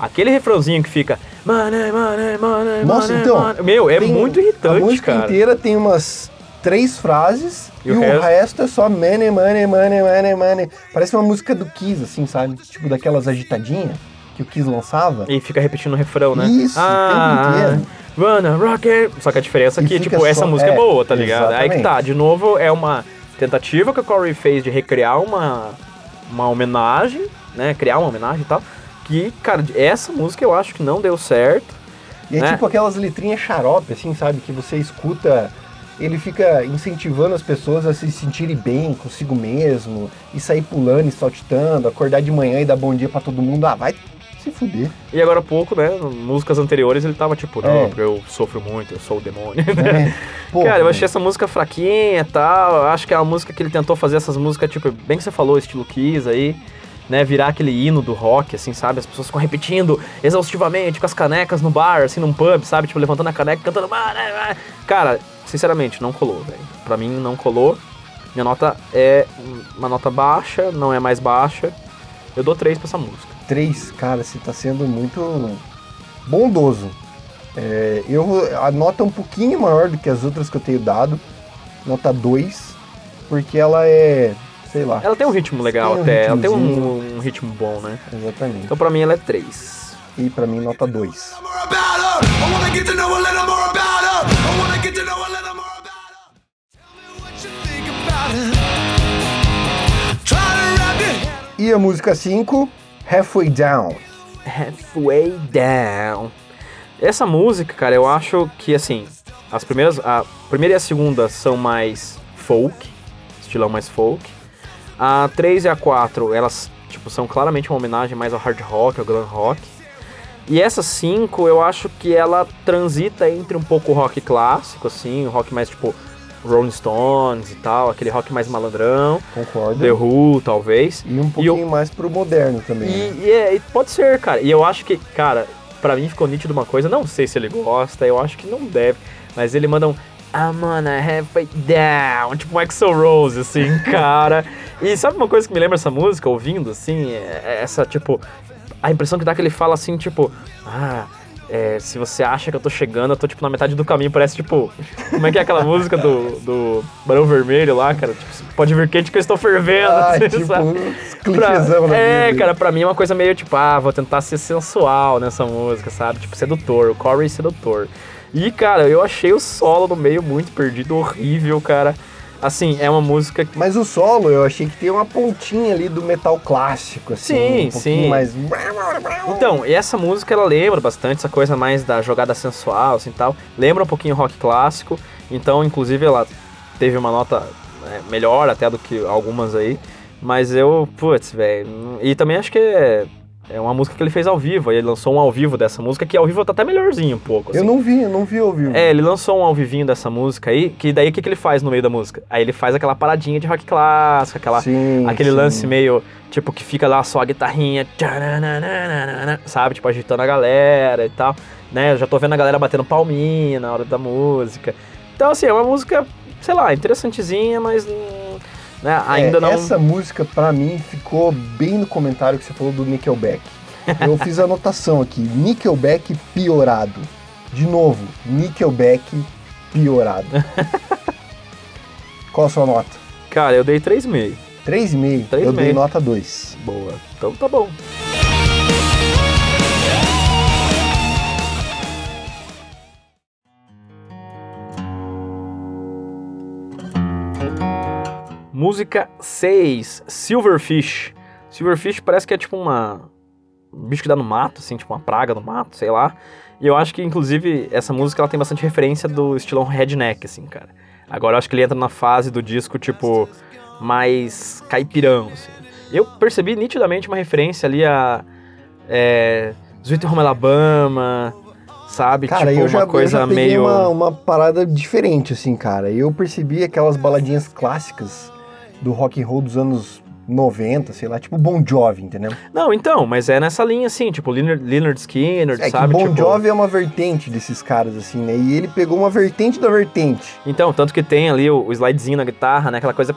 Aquele refrãozinho que fica. Money, money, money, Nossa, money, então, money", Meu, é muito A irritante, música cara. inteira tem umas três frases E e, o resto? resto? é só money, money, money, money, money. Parece uma música do Kiss, assim, sabe? Tipo daquelas agitadinhas que o Kiss lançava. E fica repetindo o refrão, né? Isso, o tempo inteiro. Wanna rock it. Só que a diferença é que, tipo, essa só- música é, é, boa, tá ligado? Aí que exatamente. tá, de novo, é uma tentativa que o Corey fez de recriar uma, uma homenagem, né? Criar uma homenagem e tal. Que, cara, essa música eu acho que não deu certo. E é né? tipo aquelas letrinhas xarope, assim, sabe? Que você escuta, ele fica incentivando as pessoas a se sentirem bem consigo mesmo, e sair pulando e saltitando, acordar de manhã e dar bom dia pra todo mundo. Ah, vai se fuder. E agora há pouco, né? Músicas anteriores ele tava tipo, não, É. porque eu sofro muito, eu sou o demônio. Né? Porra, Cara, eu achei essa música fraquinha e tal. Acho que é uma música que ele tentou fazer essas músicas, tipo, bem que você falou, estilo Kiss aí, né? Virar aquele hino do rock, assim, sabe? As pessoas ficam repetindo exaustivamente com as canecas no bar, assim, num pub, sabe? Tipo, levantando a caneca cantando. "Ah, né, ah". Cara, sinceramente, não colou, velho. Pra mim, não colou. Minha nota é uma nota baixa, não é mais baixa. Eu dou 3 pra essa música. Três, cara, você tá sendo muito bondoso. É, eu a nota é um pouquinho maior do que as outras que eu tenho dado, nota 2, porque ela é, sei lá, Ela tem um ritmo legal Tem um até, ela tem um, um ritmo bom, né? exatamente. Então pra mim ela é 3. E pra mim nota 2. more about her. I wanna get to know a little more about her. I wanna get to know a little more about her. Tell me what you think about her. Try to wrap your head E a música 5, Halfway Down. Halfway Down. Essa música, cara, eu acho que assim, as primeiras, a primeira e a segunda são mais folk, estilão mais folk. A 3 e a 4, elas tipo são claramente uma homenagem mais ao hard rock, ao glam rock. E essa 5, eu acho que ela transita entre um pouco o rock clássico assim, o rock mais tipo Rolling Stones e tal, aquele rock mais malandrão, Concordo. The Who, talvez. E um E pouquinho mais pro moderno também. né? E, e é- e pode ser, cara. E eu acho que, cara, pra mim ficou nítido uma coisa, não sei se ele gosta, eu acho que não deve, mas ele manda um I'm gonna have it down, tipo um Axel Rose, assim, cara. e sabe uma coisa que me lembra essa música, ouvindo, assim, é- é essa, tipo, a impressão que dá que ele fala assim, tipo, ah. é, se você acha que eu tô chegando, eu tô tipo na metade do caminho, parece tipo. Como é que é aquela música do, do Barão Vermelho lá, cara? Tipo, pode vir quente que eu estou fervendo. Ah, assim, tipo, sabe? Pra- É, vida. cara, pra mim é uma coisa meio tipo, ah, vou tentar ser sensual nessa música, sabe? Tipo, sedutor, o Corey sedutor. E, cara, eu achei o solo no meio muito perdido, horrível, cara. Assim, é uma música que. Mas o solo, eu achei que tem uma pontinha ali do metal clássico, assim. Sim, um sim. mais... Então, e essa música ela lembra bastante essa coisa mais da jogada sensual, assim tal. Lembra um pouquinho rock clássico. Então, inclusive, ela teve uma nota né, melhor até do que algumas aí. Mas eu, putz, velho. E também acho que é, é uma música que ele fez ao vivo. Aí ele lançou um ao vivo dessa música, que ao vivo tá até melhorzinho um pouco. Eu assim. não vi, eu não vi ao vivo. É, ele lançou um ao vivinho dessa música aí, que daí o que, que ele faz no meio da música? Aí ele faz aquela paradinha de rock clássico, aquela, Sim, aquele sim. lance meio, tipo, que fica lá só a guitarrinha, sabe? Tipo, agitando a galera e tal, né? Eu já tô vendo a galera batendo palminha na hora da música. Então, assim, é uma música, sei lá, interessantezinha, mas né, ainda É, não... Essa música, pra mim, ficou bem no comentário que você falou do Nickelback. Eu fiz a anotação aqui, Nickelback piorado. De novo, Nickelback piorado. Qual a sua nota? Cara, eu dei 3,5. 3,5. Três Eu dei nota 2. Boa. Então tá bom. Música 6, Silverfish. Silverfish parece que é tipo uma. Um bicho que dá no mato, assim, tipo uma praga no mato, sei lá. E eu acho que, inclusive, essa música ela tem bastante referência do estilão redneck, assim, cara. Agora eu acho que ele entra na fase do disco, tipo, mais caipirão, assim. Eu percebi nitidamente uma referência ali a. É. Sweet Home Alabama, sabe? Cara, tipo, eu já, uma coisa eu já meio. uma, uma parada diferente, assim, cara. Eu percebi aquelas baladinhas clássicas do rock and roll dos anos 90, sei lá, tipo Bon Jovi, entendeu? Não, então, mas é nessa linha assim, tipo Leonard, Leonard Skinner, É que sabe? Bon tipo, Jovi é uma vertente desses caras, assim, né? E ele pegou uma vertente da vertente. Então, tanto que tem ali o, o slidezinho na guitarra, né? Aquela coisa.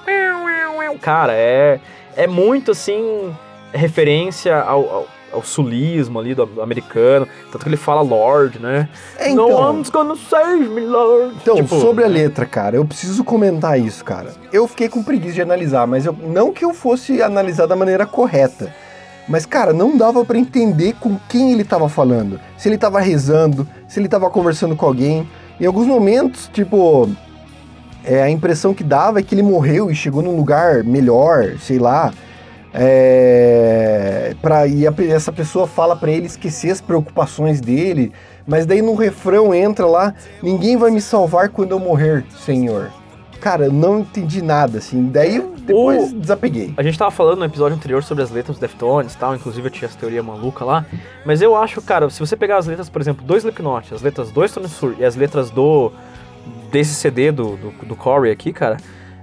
Cara, é, é muito assim. Referência ao, ao, ao sulismo ali do, americano. Tanto que ele fala Lord, né? É, No então. one's gonna save me, Lord. Então, Tipo, sobre a letra, cara, eu preciso comentar isso, cara. Eu fiquei com preguiça de analisar, mas eu, não que eu fosse analisar da maneira correta. Mas, cara, não dava pra entender com quem ele tava falando. Se ele tava rezando, se ele tava conversando com alguém. Em alguns momentos, tipo, é, a impressão que dava é que ele morreu e chegou num lugar melhor, sei lá. É, pra, e a essa pessoa fala pra ele esquecer as preocupações dele, mas daí no refrão entra lá: ninguém vai me salvar quando eu morrer, Senhor. Cara, eu não entendi nada, assim. Daí depois O- desapeguei. A gente tava falando no episódio anterior sobre as letras do Deftones e tal, inclusive eu tinha essa teoria maluca lá. Mas eu acho, cara, se você pegar as letras, por exemplo, do Slipknot, as letras do Stone Sur e as letras do desse CD do, do, do Corey aqui, cara,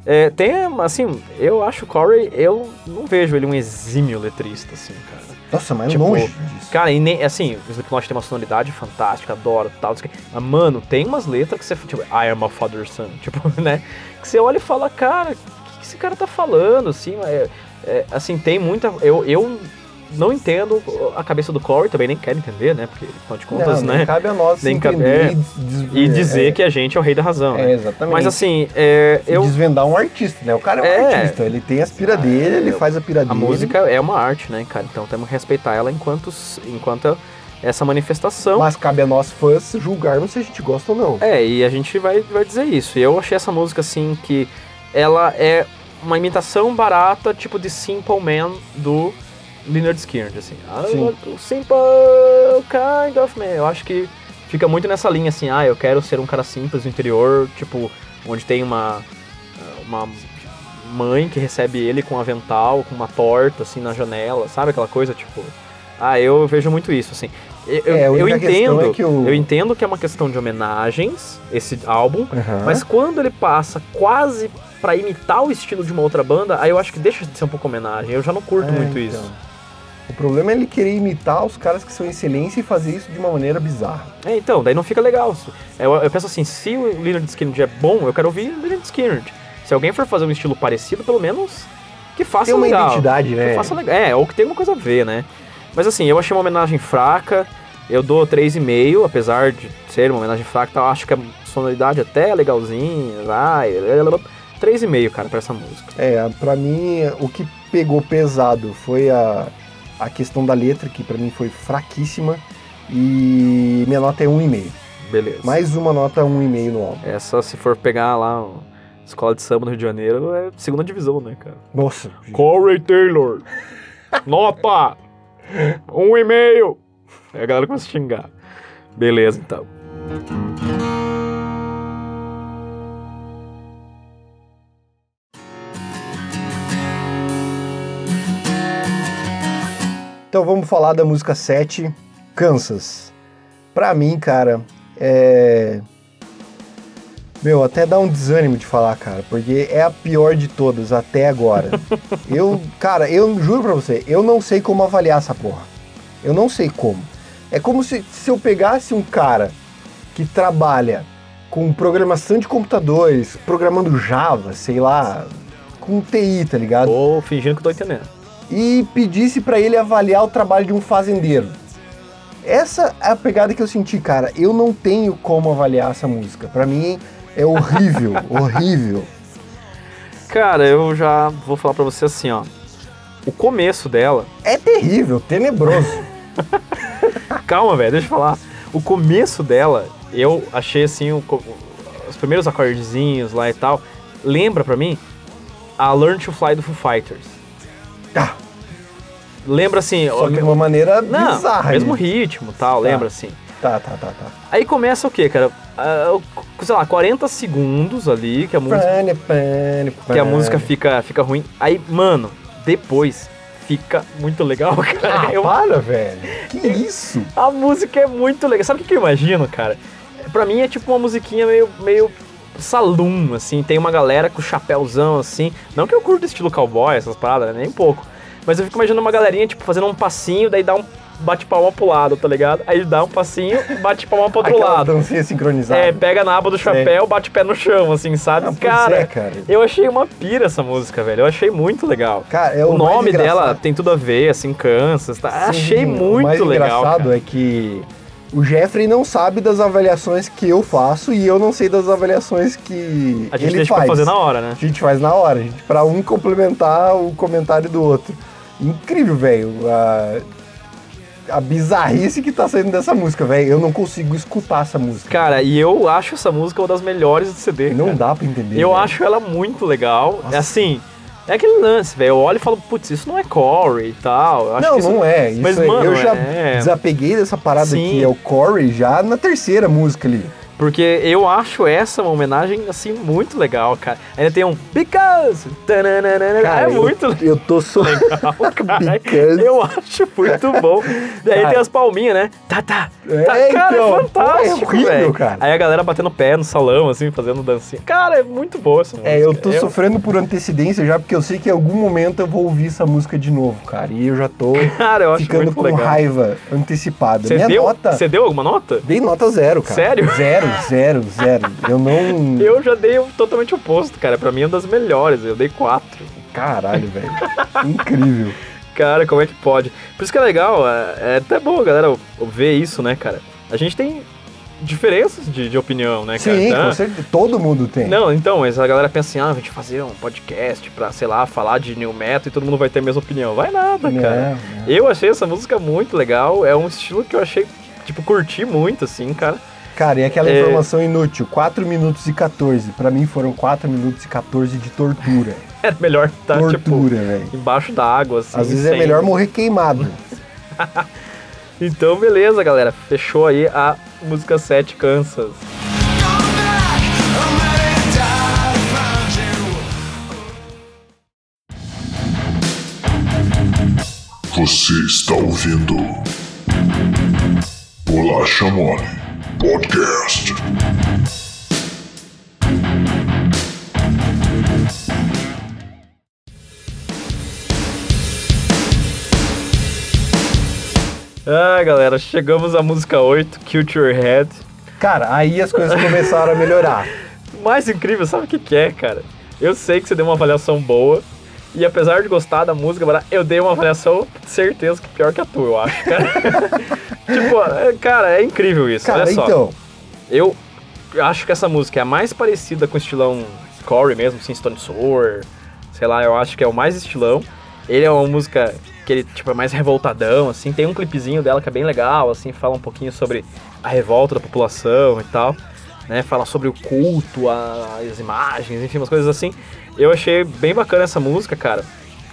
é, tem, assim, eu acho o Corey, eu não vejo ele um exímio letrista, assim, cara. Nossa, mas tipo, longe disso. Cara, e nem, assim, o Slipknot tem uma sonoridade fantástica, adoro, tal, mas, mano, tem umas letras que você, tipo, I am a father's son, tipo, né, que você olha e fala, cara, o que, que esse cara tá falando, assim, é, é, assim, tem muita, eu, eu não entendo a cabeça do Corey, também nem quero entender, né, porque, afinal de contas, não, né, nem cabe a nós Nem cabe- é. e, e dizer é, que a gente é o rei da razão, É, né. exatamente. Mas assim, é, eu, Desvendar um artista, né? O cara é um É. artista, ele tem as pira dele, ele faz a pira a dele. música é uma arte, né, cara, então temos que respeitar ela enquanto, enquanto essa manifestação. Mas cabe a nós fãs julgarmos se a gente gosta ou não. É, e a gente vai, vai dizer isso. E eu achei essa música assim que ela é uma imitação barata, tipo de Simple Man do Leonard Skinner, assim. I Sim. want to Simple kind of man. Eu acho que fica muito nessa linha assim, ah, eu quero ser um cara simples do interior, tipo, onde tem uma uma mãe que recebe ele com um avental, com uma torta assim na janela, sabe aquela coisa tipo, ah, eu vejo muito isso assim. Eu, eu- É, eu entendo, é que o- eu entendo que é uma questão de homenagens esse álbum, Aham. mas quando ele passa quase pra imitar o estilo de uma outra banda, aí eu acho que deixa de ser um pouco homenagem. Eu já não curto É, muito então. isso. O problema é ele querer imitar os caras que são excelência e fazer isso de uma maneira bizarra. É, então, daí não fica legal. Eu, eu penso assim, se o Leonard Skinner é bom, eu quero ouvir o Leonard Skinner. Se alguém for fazer um estilo parecido, pelo menos que faça Tem uma legal. identidade, Que né? faça legal. É, ou que tenha uma coisa a ver, né? Mas assim, eu achei uma homenagem fraca. Eu dou 3,5, apesar de ser uma homenagem fraca, eu acho que a sonoridade até é legalzinha, vai. 3,5, cara, pra essa música. É, pra mim, o que pegou pesado foi a, a questão da letra, que pra mim foi fraquíssima. E minha nota é 1,5. Beleza. Mais uma nota 1,5 no álbum. Essa, se for pegar lá a escola de samba no Rio de Janeiro, é segunda divisão, né, cara? Nossa, Corey Taylor. Nota! Um e meio. Aí a galera começa a xingar. Beleza, então. Então vamos falar da música 7, Kansas. Pra mim, cara, é. Meu, até dá um desânimo de falar, cara, porque é a pior de todas até agora. eu, cara, eu juro pra você, eu não sei como avaliar essa porra. Eu não sei como. É como se, se eu pegasse um cara que trabalha com programação de computadores, programando Java, sei lá, com TI, tá ligado? Tô fingindo que tô entendendo. E pedisse pra ele avaliar o trabalho de um fazendeiro. Essa é a pegada que eu senti, cara. Eu não tenho como avaliar essa música. Pra mim é horrível, horrível. Cara, eu já vou falar pra você assim, ó. O começo dela. É terrível, tenebroso. Calma, velho, deixa eu falar. O começo dela, eu achei assim, o os primeiros acordezinhos lá e tal. Lembra pra mim a Learn to Fly do Foo Fighters. Tá. Lembra assim. Só que de uma maneira Não, bizarra. mesmo aí. ritmo tal, lembra assim. Tá, tá, tá, tá. Aí começa o quê, cara? O- sei lá, 40 segundos ali que a música, Pane, pane, que a pane. música fica, fica ruim. Aí, mano, depois fica muito legal, cara. Ah, Eu- para, velho. Que isso? a música é muito legal. Sabe o que, eu imagino, cara? Pra mim é tipo uma musiquinha meio, meio saloon, assim, tem uma galera com chapéuzão, assim. Não que eu curto estilo cowboy, essas paradas, né? nem um pouco. Mas eu fico imaginando uma galerinha, tipo, fazendo um passinho, daí dá um bate palma pro lado, tá ligado? Aí dá um passinho, bate palma pro outro lado. dancinha sincronizada. É, pega na aba do chapéu, bate o pé no chão, assim, sabe? Pois cara, é, cara. eu achei uma pira essa música, velho. Eu achei muito legal. Cara, é o o nome dela tem tudo a ver, assim, Kansas, tá? Sim, achei o muito mais legal. engraçado cara. é que o Jeffrey não sabe das avaliações que eu faço e eu não sei das avaliações que A gente ele deixa faz. pra fazer na hora, né? A gente faz na hora, a gente, pra um complementar o comentário do outro. Incrível, velho. A, a bizarrice que tá saindo dessa música, velho. Eu não consigo escutar essa música. Cara, e eu acho essa música uma das melhores do CD. não cara. dá pra entender. Eu velho. acho ela muito legal. Nossa. É assim, é aquele lance, velho. Eu olho e falo, putz, isso não é Corey e tal. Não, isso... não é. Isso Mas, é- mano, eu já é- desapeguei dessa parada Sim. que é o Corey já na terceira música ali. Porque eu acho essa uma homenagem, assim, muito legal, cara. Ainda tem um Because! Tananana, Cara, é eu- muito Eu tô so... legal, cara. Eu acho muito bom. Daí Cara. tem as palminhas, né? Tá, tá. É, tá. Cara, então, é fantástico, é velho. cara. Aí a galera batendo pé no salão, assim, fazendo dancinha. Cara, é muito boa essa música. É, eu tô sofrendo por antecedência já, porque eu sei que em algum momento eu vou ouvir essa música de novo, cara. E eu já tô Cara, eu acho ficando com legal. raiva antecipada. Você Minha deu, nota. você deu alguma nota? Dei nota zero, cara. Sério? Zero, zero, zero. Eu não. Eu já dei o totalmente oposto, cara. Pra mim é uma das melhores. Eu dei quatro. Caralho, velho. Incrível. Cara, como é que pode? Por isso que é legal, é, é até bom a galera ver isso, né, cara? A gente tem diferenças de, de opinião, né, cara? Sim, Então, com certeza. Todo mundo tem. Não, então, mas a galera pensa assim, ah, a gente fazer um podcast pra, sei lá, falar de new metal e todo mundo vai ter a mesma opinião. Vai nada, Não, cara. não. Eu achei essa música muito legal, é um estilo que eu achei, tipo, curti muito, assim, cara. Cara, e aquela É. informação inútil, 4 minutos e 14. Pra mim foram 4 minutos e 14 de tortura. É melhor estar, tipo, tortura, velho. embaixo da água, assim. Às vezes é sem- melhor morrer queimado. Então, beleza, galera. Fechou aí a música 7 Kansas. Você está ouvindo Bolacha Mole Podcast. Ah, galera, chegamos à música 8, Culture Head. Cara, aí as coisas começaram a melhorar. O mais incrível, sabe o que, que é, cara? Eu sei que você deu uma avaliação boa. E apesar de gostar da música, eu dei uma avaliação, certeza que pior que a tua, eu acho, cara. tipo, é, cara, é incrível isso. Cara, Olha só. então. Eu acho que essa música é a mais parecida com o estilão Corey mesmo, assim, Stone Sour, sei lá, eu acho que é o mais estilão. Ele é uma música que ele, tipo, é mais revoltadão, assim, tem um clipezinho dela que é bem legal, assim, fala um pouquinho sobre a revolta da população e tal, né, fala sobre o culto, as imagens, enfim, umas coisas assim. Eu achei bem bacana essa música, cara.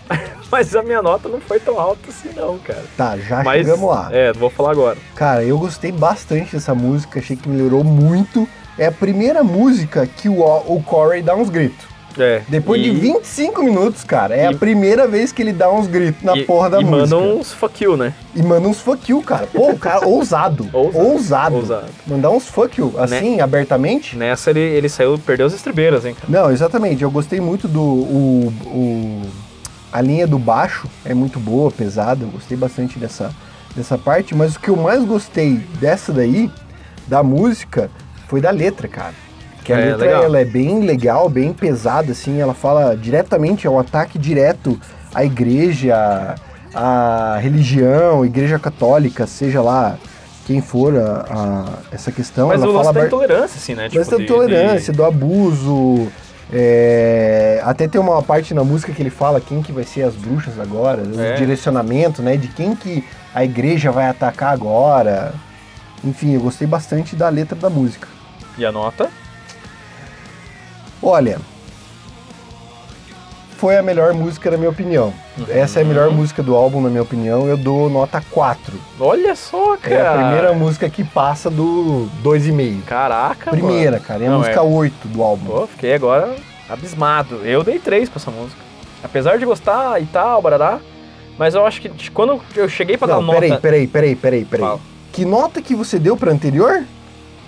Mas a minha nota não foi tão alta assim não, cara. Tá, já Mas, chegamos lá. É, vou falar agora. Cara, eu gostei bastante dessa música, achei que melhorou muito. É a primeira música que o, o Corey dá uns gritos. É. Depois e- de 25 minutos, cara, é e- a primeira vez que ele dá uns gritos na e- porra da e música. manda uns fuck you, né? E manda uns fuck you, cara. Pô, o cara ousado. Ousado. ousado. Ousado. Mandar uns fuck you, assim, abertamente. Nessa ele, ele saiu, perdeu as estribeiras, hein, cara. Não, exatamente. Eu gostei muito do. O, o- a linha do baixo é muito boa, pesada. Eu gostei bastante dessa, dessa parte. Mas o que eu mais gostei dessa daí, da música, foi da letra, cara. Que a É, letra legal. ela é bem legal, bem pesada, assim. Ela fala diretamente, é um ataque direto à igreja, à religião, igreja católica, seja lá quem for a, a- essa questão. Mas ela o lance fala da intolerância, assim, né? mas da de- tolerância, de- do abuso. é, até tem uma parte na música que ele fala quem que vai ser as bruxas agora, É. o direcionamento, né? De quem que a igreja vai atacar agora. Enfim, eu gostei bastante da letra da música. E a nota? Olha, foi a melhor música na minha opinião. Uhum. Essa é a melhor música do álbum, na minha opinião. Eu dou nota 4. Olha só, cara. É a primeira música que passa do 2,5. Caraca, Primeira, mano. cara. É a Não, música 8 do álbum. Pô, fiquei agora abismado. Eu dei três pra essa música. Apesar de gostar e tal, barará. Mas eu acho que de- quando eu cheguei pra dar Não, nota peraí, peraí, peraí, peraí, peraí. Fala. Que nota que você deu pra anterior?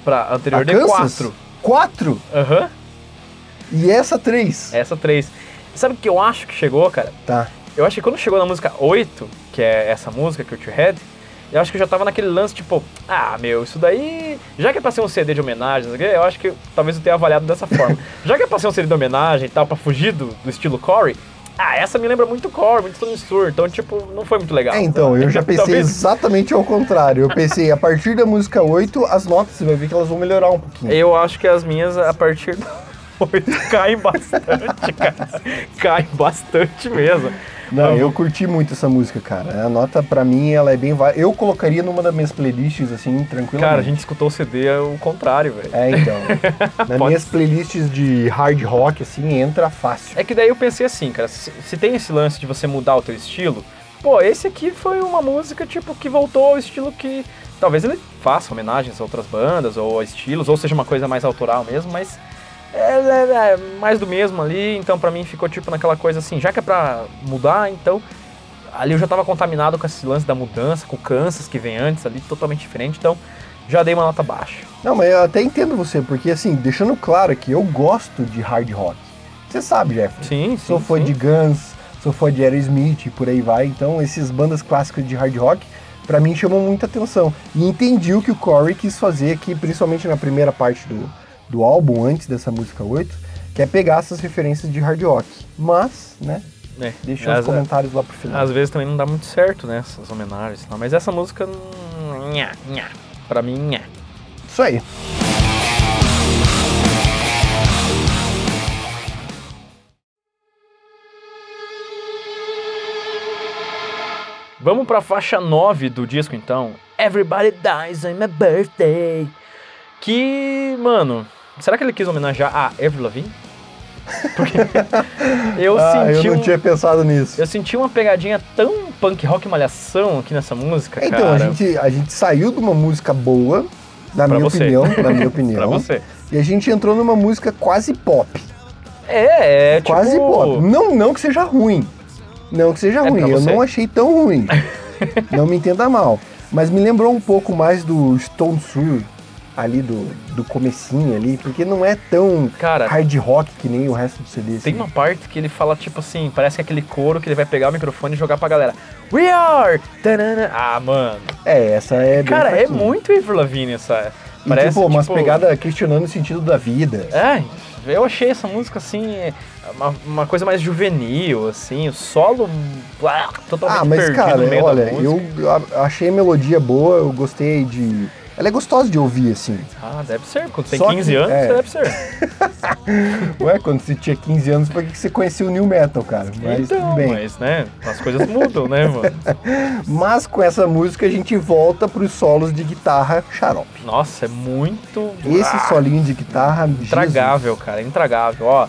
pra anterior, A dei Kansas? quatro. Quatro? Aham. E essa 3? Essa 3. Sabe o que eu acho que chegou, cara? Tá. Eu acho que quando chegou na música 8, que é essa música, que é o Two Head, eu acho que eu já tava naquele lance, tipo, ah, meu, isso daí. Já que é pra ser um CD de homenagem, não sei o quê, eu acho que talvez eu tenha avaliado dessa forma. já que é pra ser um CD de homenagem e tal, pra fugir do, do estilo Corey, ah, essa me lembra muito Corey, muito Stone Stewart, então, tipo, não foi muito legal. É, então, eu já pensei Talvez- exatamente ao contrário. Eu pensei, a partir da música 8, as notas, você vai ver que elas vão melhorar um pouquinho. Eu acho que as minhas, a partir do 8, caem bastante, cara. Caem bastante mesmo. Não, Vamos. eu curti muito essa música, cara. A nota, pra mim, ela é bem... Eu colocaria numa das minhas playlists, assim, tranquilamente. Cara, a gente escutou o CD é o contrário, velho. É, então. Nas minhas ser. playlists de hard rock, assim, entra fácil. É que daí eu pensei assim, cara, se, se tem esse lance de você mudar o teu estilo, pô, esse aqui foi uma música, tipo, que voltou ao estilo que. Talvez ele faça homenagens a outras bandas, ou a estilos, ou seja uma coisa mais autoral mesmo, mas. É, mais do mesmo ali, então pra mim ficou tipo naquela coisa assim, já que é pra mudar, então. Ali eu já tava contaminado com esse lance da mudança, com o Kansas que vem antes ali, totalmente diferente, então já dei uma nota baixa. Não, mas eu até entendo você, porque, assim, deixando claro que eu gosto de hard rock. Você sabe, Jeff. Sim, sim. Sou fã sim. de Guns, sou fã de Aerosmith e por aí vai. Então, esses bandas clássicas de hard rock, pra mim, chamam muita atenção. E entendi o que o Corey quis fazer aqui, principalmente na primeira parte do, do álbum, antes dessa música 8, que é pegar essas referências de hard rock. Mas, né, É, deixa os comentários lá pro final. Às vezes também não dá muito certo, né? Essas homenagens tal. Mas essa música. Nha, nha. Pra mim, nha. Isso aí. Vamos pra faixa 9 do disco então. Everybody Dies on My Birthday. Que, mano, será que ele quis homenagear a Avril Lavigne? Porque eu ah, senti. eu não um- tinha pensado nisso. Eu senti uma pegadinha tão punk rock malhação aqui nessa música, Então, cara. a gente, a gente saiu de uma música boa, na Pra minha você. opinião, na minha opinião. Pra você. E a gente entrou numa música quase pop. É, é, Quase tipo... pop. Não, não que seja ruim. Não que seja É ruim. Eu não achei tão ruim. não me entenda mal. Mas me lembrou um pouco mais do Stone Sour ali do, do comecinho ali, porque não é tão Cara, hard rock que nem o resto do CD. Tem assim. uma parte que ele fala, tipo assim, parece que é aquele coro que ele vai pegar o microfone e jogar pra galera. We are! Tanana. Ah, mano. É, essa é Cara, é fraquinha. muito Avril Lavigne essa. E, Parece, tipo, umas tipo, pegadas questionando o sentido da vida. É, eu achei essa música, assim, é, uma, uma coisa mais juvenil, assim, o solo blá, totalmente Ah, mas perdido cara, olha, eu achei a melodia boa, eu gostei de. Ela é gostosa de ouvir, assim. Ah, deve ser, quando tem Só 15 que- anos, é. deve ser. Ué, quando você tinha 15 anos, por que você conhecia o New Metal, cara? Mas então, tudo bem. mas, né, as coisas mudam, né, mano? Mas com essa música a gente volta pros solos de guitarra xarope. Nossa, é muito... Esse Ah, solinho de guitarra. Intragável, cara, intragável. Ó,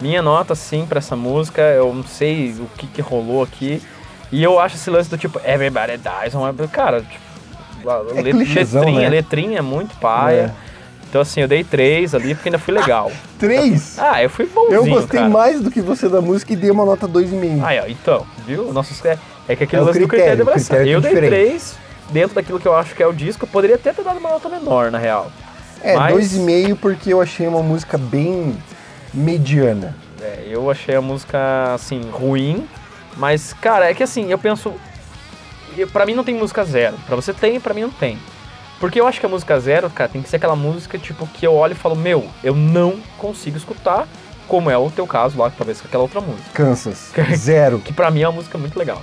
minha nota, sim, pra essa música, eu não sei o que, que rolou aqui. E eu acho esse lance do tipo, Everybody Dies. Cara, tipo, É let- clichêzão, letrinha, né? letrinha é muito paia. Então, assim, eu dei três ali porque ainda fui legal. Três! Ah, eu fui bonzinho, eu gostei cara. mais do que você da música e dei uma nota 2,5. Aí, ó, então, viu? Nossos, é, é que aquele É lance do critério de critério, o avaliação. é Eu dei diferente. três dentro daquilo que eu acho que é o disco. Eu poderia até ter dado uma nota menor, na real. é, mas- 2,5 porque eu achei uma música bem mediana. É, eu achei a música, assim, ruim, mas, cara, é que assim, eu penso. Pra mim não tem música zero. Pra você tem, pra mim não tem. Porque eu acho que a música zero, cara, tem que ser aquela música, tipo, que eu olho e falo, meu, eu não consigo escutar, como é o teu caso lá, talvez com aquela outra música. Kansas. Zero. Que pra mim é uma música muito legal.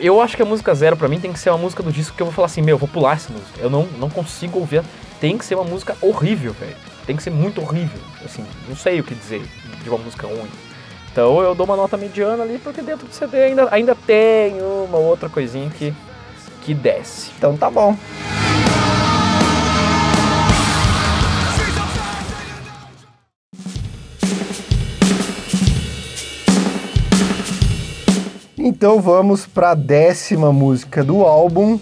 Eu acho que a música zero pra mim tem que ser uma música do disco que eu vou falar assim, meu, eu vou pular essa música. Eu não, não consigo ouvir. Tem que ser uma música horrível, velho. Tem que ser muito horrível. Assim, não sei o que dizer de uma música ruim. Então eu dou uma nota mediana ali, porque dentro do CD ainda, ainda tem uma outra coisinha que, que desce. Então tá bom. Então vamos para a décima música do álbum,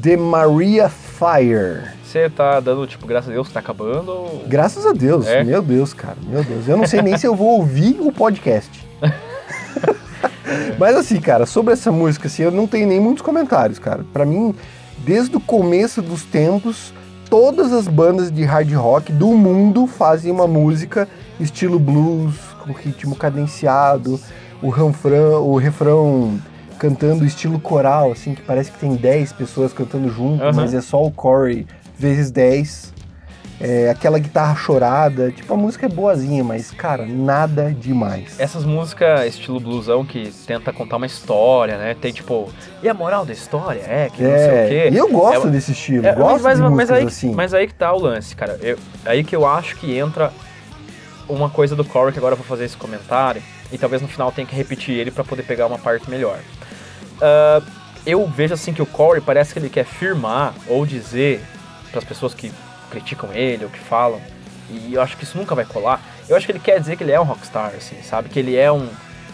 The Maria Fire. Você tá dando, tipo, graças a Deus tá acabando ou... Graças a Deus, É? meu Deus, cara, meu Deus. Eu não sei nem se eu vou ouvir o podcast. Mas assim, cara, sobre essa música, assim, eu não tenho nem muitos comentários, cara. Pra mim, desde o começo dos tempos, todas as bandas de hard rock do mundo fazem uma música estilo blues, com ritmo cadenciado, o refrão, o refrão cantando estilo coral, assim, que parece que tem 10 pessoas cantando junto, Aham. mas é só o Corey vezes 10. É, aquela guitarra chorada, tipo, a música é boazinha, mas, cara, nada demais. Essas músicas estilo blusão que tenta contar uma história, né? Tem tipo, e a moral da história é que não sei o É, quê. e eu gosto É- desse estilo, É, gosto mas, mas, músicas aí, assim. mas aí que tá o lance, cara. Eu- aí que eu acho que entra uma coisa do Corey, que agora eu vou fazer esse comentário, e talvez no final tenha que repetir ele pra poder pegar uma parte melhor. Ah, eu vejo assim que o Corey parece que ele quer firmar ou dizer pras pessoas que criticam ele ou que falam, e eu acho que isso nunca vai colar. Eu acho que ele quer dizer que ele é um rockstar, assim, sabe? Que ele é um.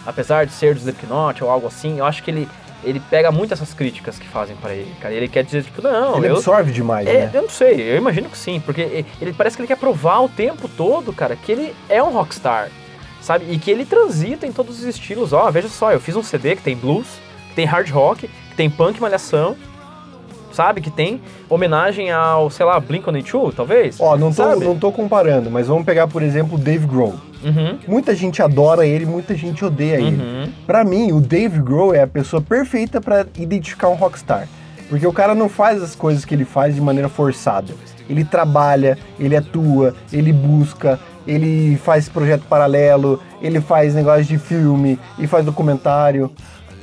Apesar de ser do Slipknot ou algo assim, eu acho que ele, ele pega muito essas críticas que fazem pra ele, cara. Ele quer dizer, tipo, não, Ele eu, absorve demais, é, né? eu não sei, eu imagino que sim, porque e- ele parece que ele quer provar o tempo todo, cara, que ele é um rockstar, sabe? E que ele transita em todos os estilos. Ó, veja só, eu fiz um CD que tem blues, que tem hard rock, que tem punk malhação, sabe? Que tem homenagem ao, sei lá, Blink-182, talvez. Ó, não tô, sabe? não tô comparando, mas vamos pegar, por exemplo, o Dave Grohl. Uhum, Muita gente adora ele, muita gente odeia ele. uhum. Pra mim, o Dave Grohl é a pessoa perfeita pra identificar um rockstar. Porque o cara não faz as coisas que ele faz de maneira forçada. Ele trabalha, ele atua, ele busca, ele faz projeto paralelo, ele faz negócio de filme, e faz documentário.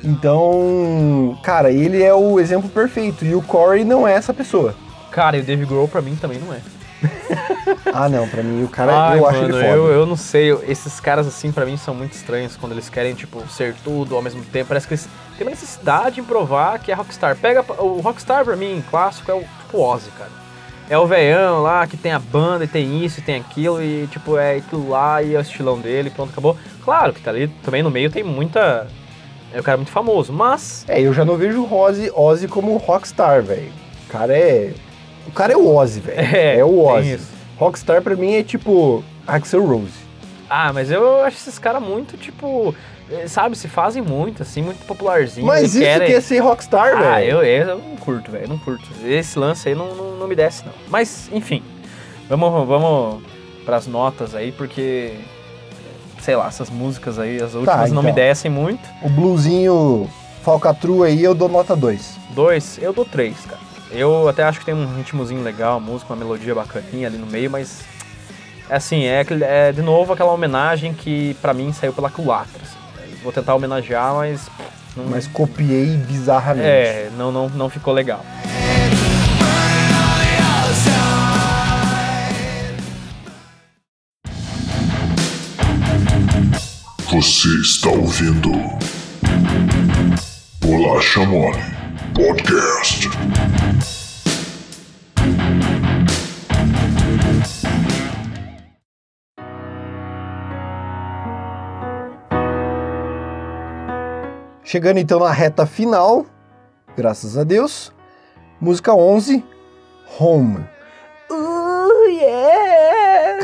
Então, cara, ele é o exemplo perfeito. E o Corey não é essa pessoa. Cara, e o Dave Grohl pra mim também não é. Ah, não, pra mim o cara, Ai, eu acho mano, ele foda. eu, eu não sei, eu- esses caras assim pra mim são muito estranhos quando eles querem, tipo, ser tudo ao mesmo tempo. Parece que eles têm uma necessidade em provar que é Rockstar. Pega o Rockstar pra mim, clássico, é o tipo Ozzy, cara. É o veião lá que tem a banda e tem isso e tem aquilo e tipo, é aquilo lá e é o estilão dele, pronto, acabou. Claro que tá ali também no meio tem muita. É o cara muito famoso, mas. É, eu já não vejo o Ozzy, Ozzy como rockstar, velho. O cara é. O cara é o Ozzy, velho. É, É, o Ozzy. Rockstar pra mim é tipo Axel Rose. Ah, mas eu acho esses caras muito, tipo. eh, Sabe, se fazem muito, assim, muito popularzinho. Mas isso querem... que é ser rockstar, Ah, velho. eu, eu não curto, velho, não curto. Esse lance aí não, não, não me desce, não. Mas, enfim, vamos, vamos pras notas aí, porque, sei lá, essas músicas aí, as últimas não me então. descem muito. O bluesinho falcatrua aí eu dou nota 2. Dois, eu dou três, cara. Eu até acho que tem um ritmozinho legal, a música, uma melodia bacaninha ali no meio, mas, assim, é, é de novo aquela homenagem que pra mim saiu pela culatra. assim. Vou tentar homenagear, mas... Não, Mas copiei bizarramente. é, não, não, não ficou legal. Você está ouvindo Bolacha Mole Podcast. Chegando então na reta final, graças a Deus. Música 11, Home.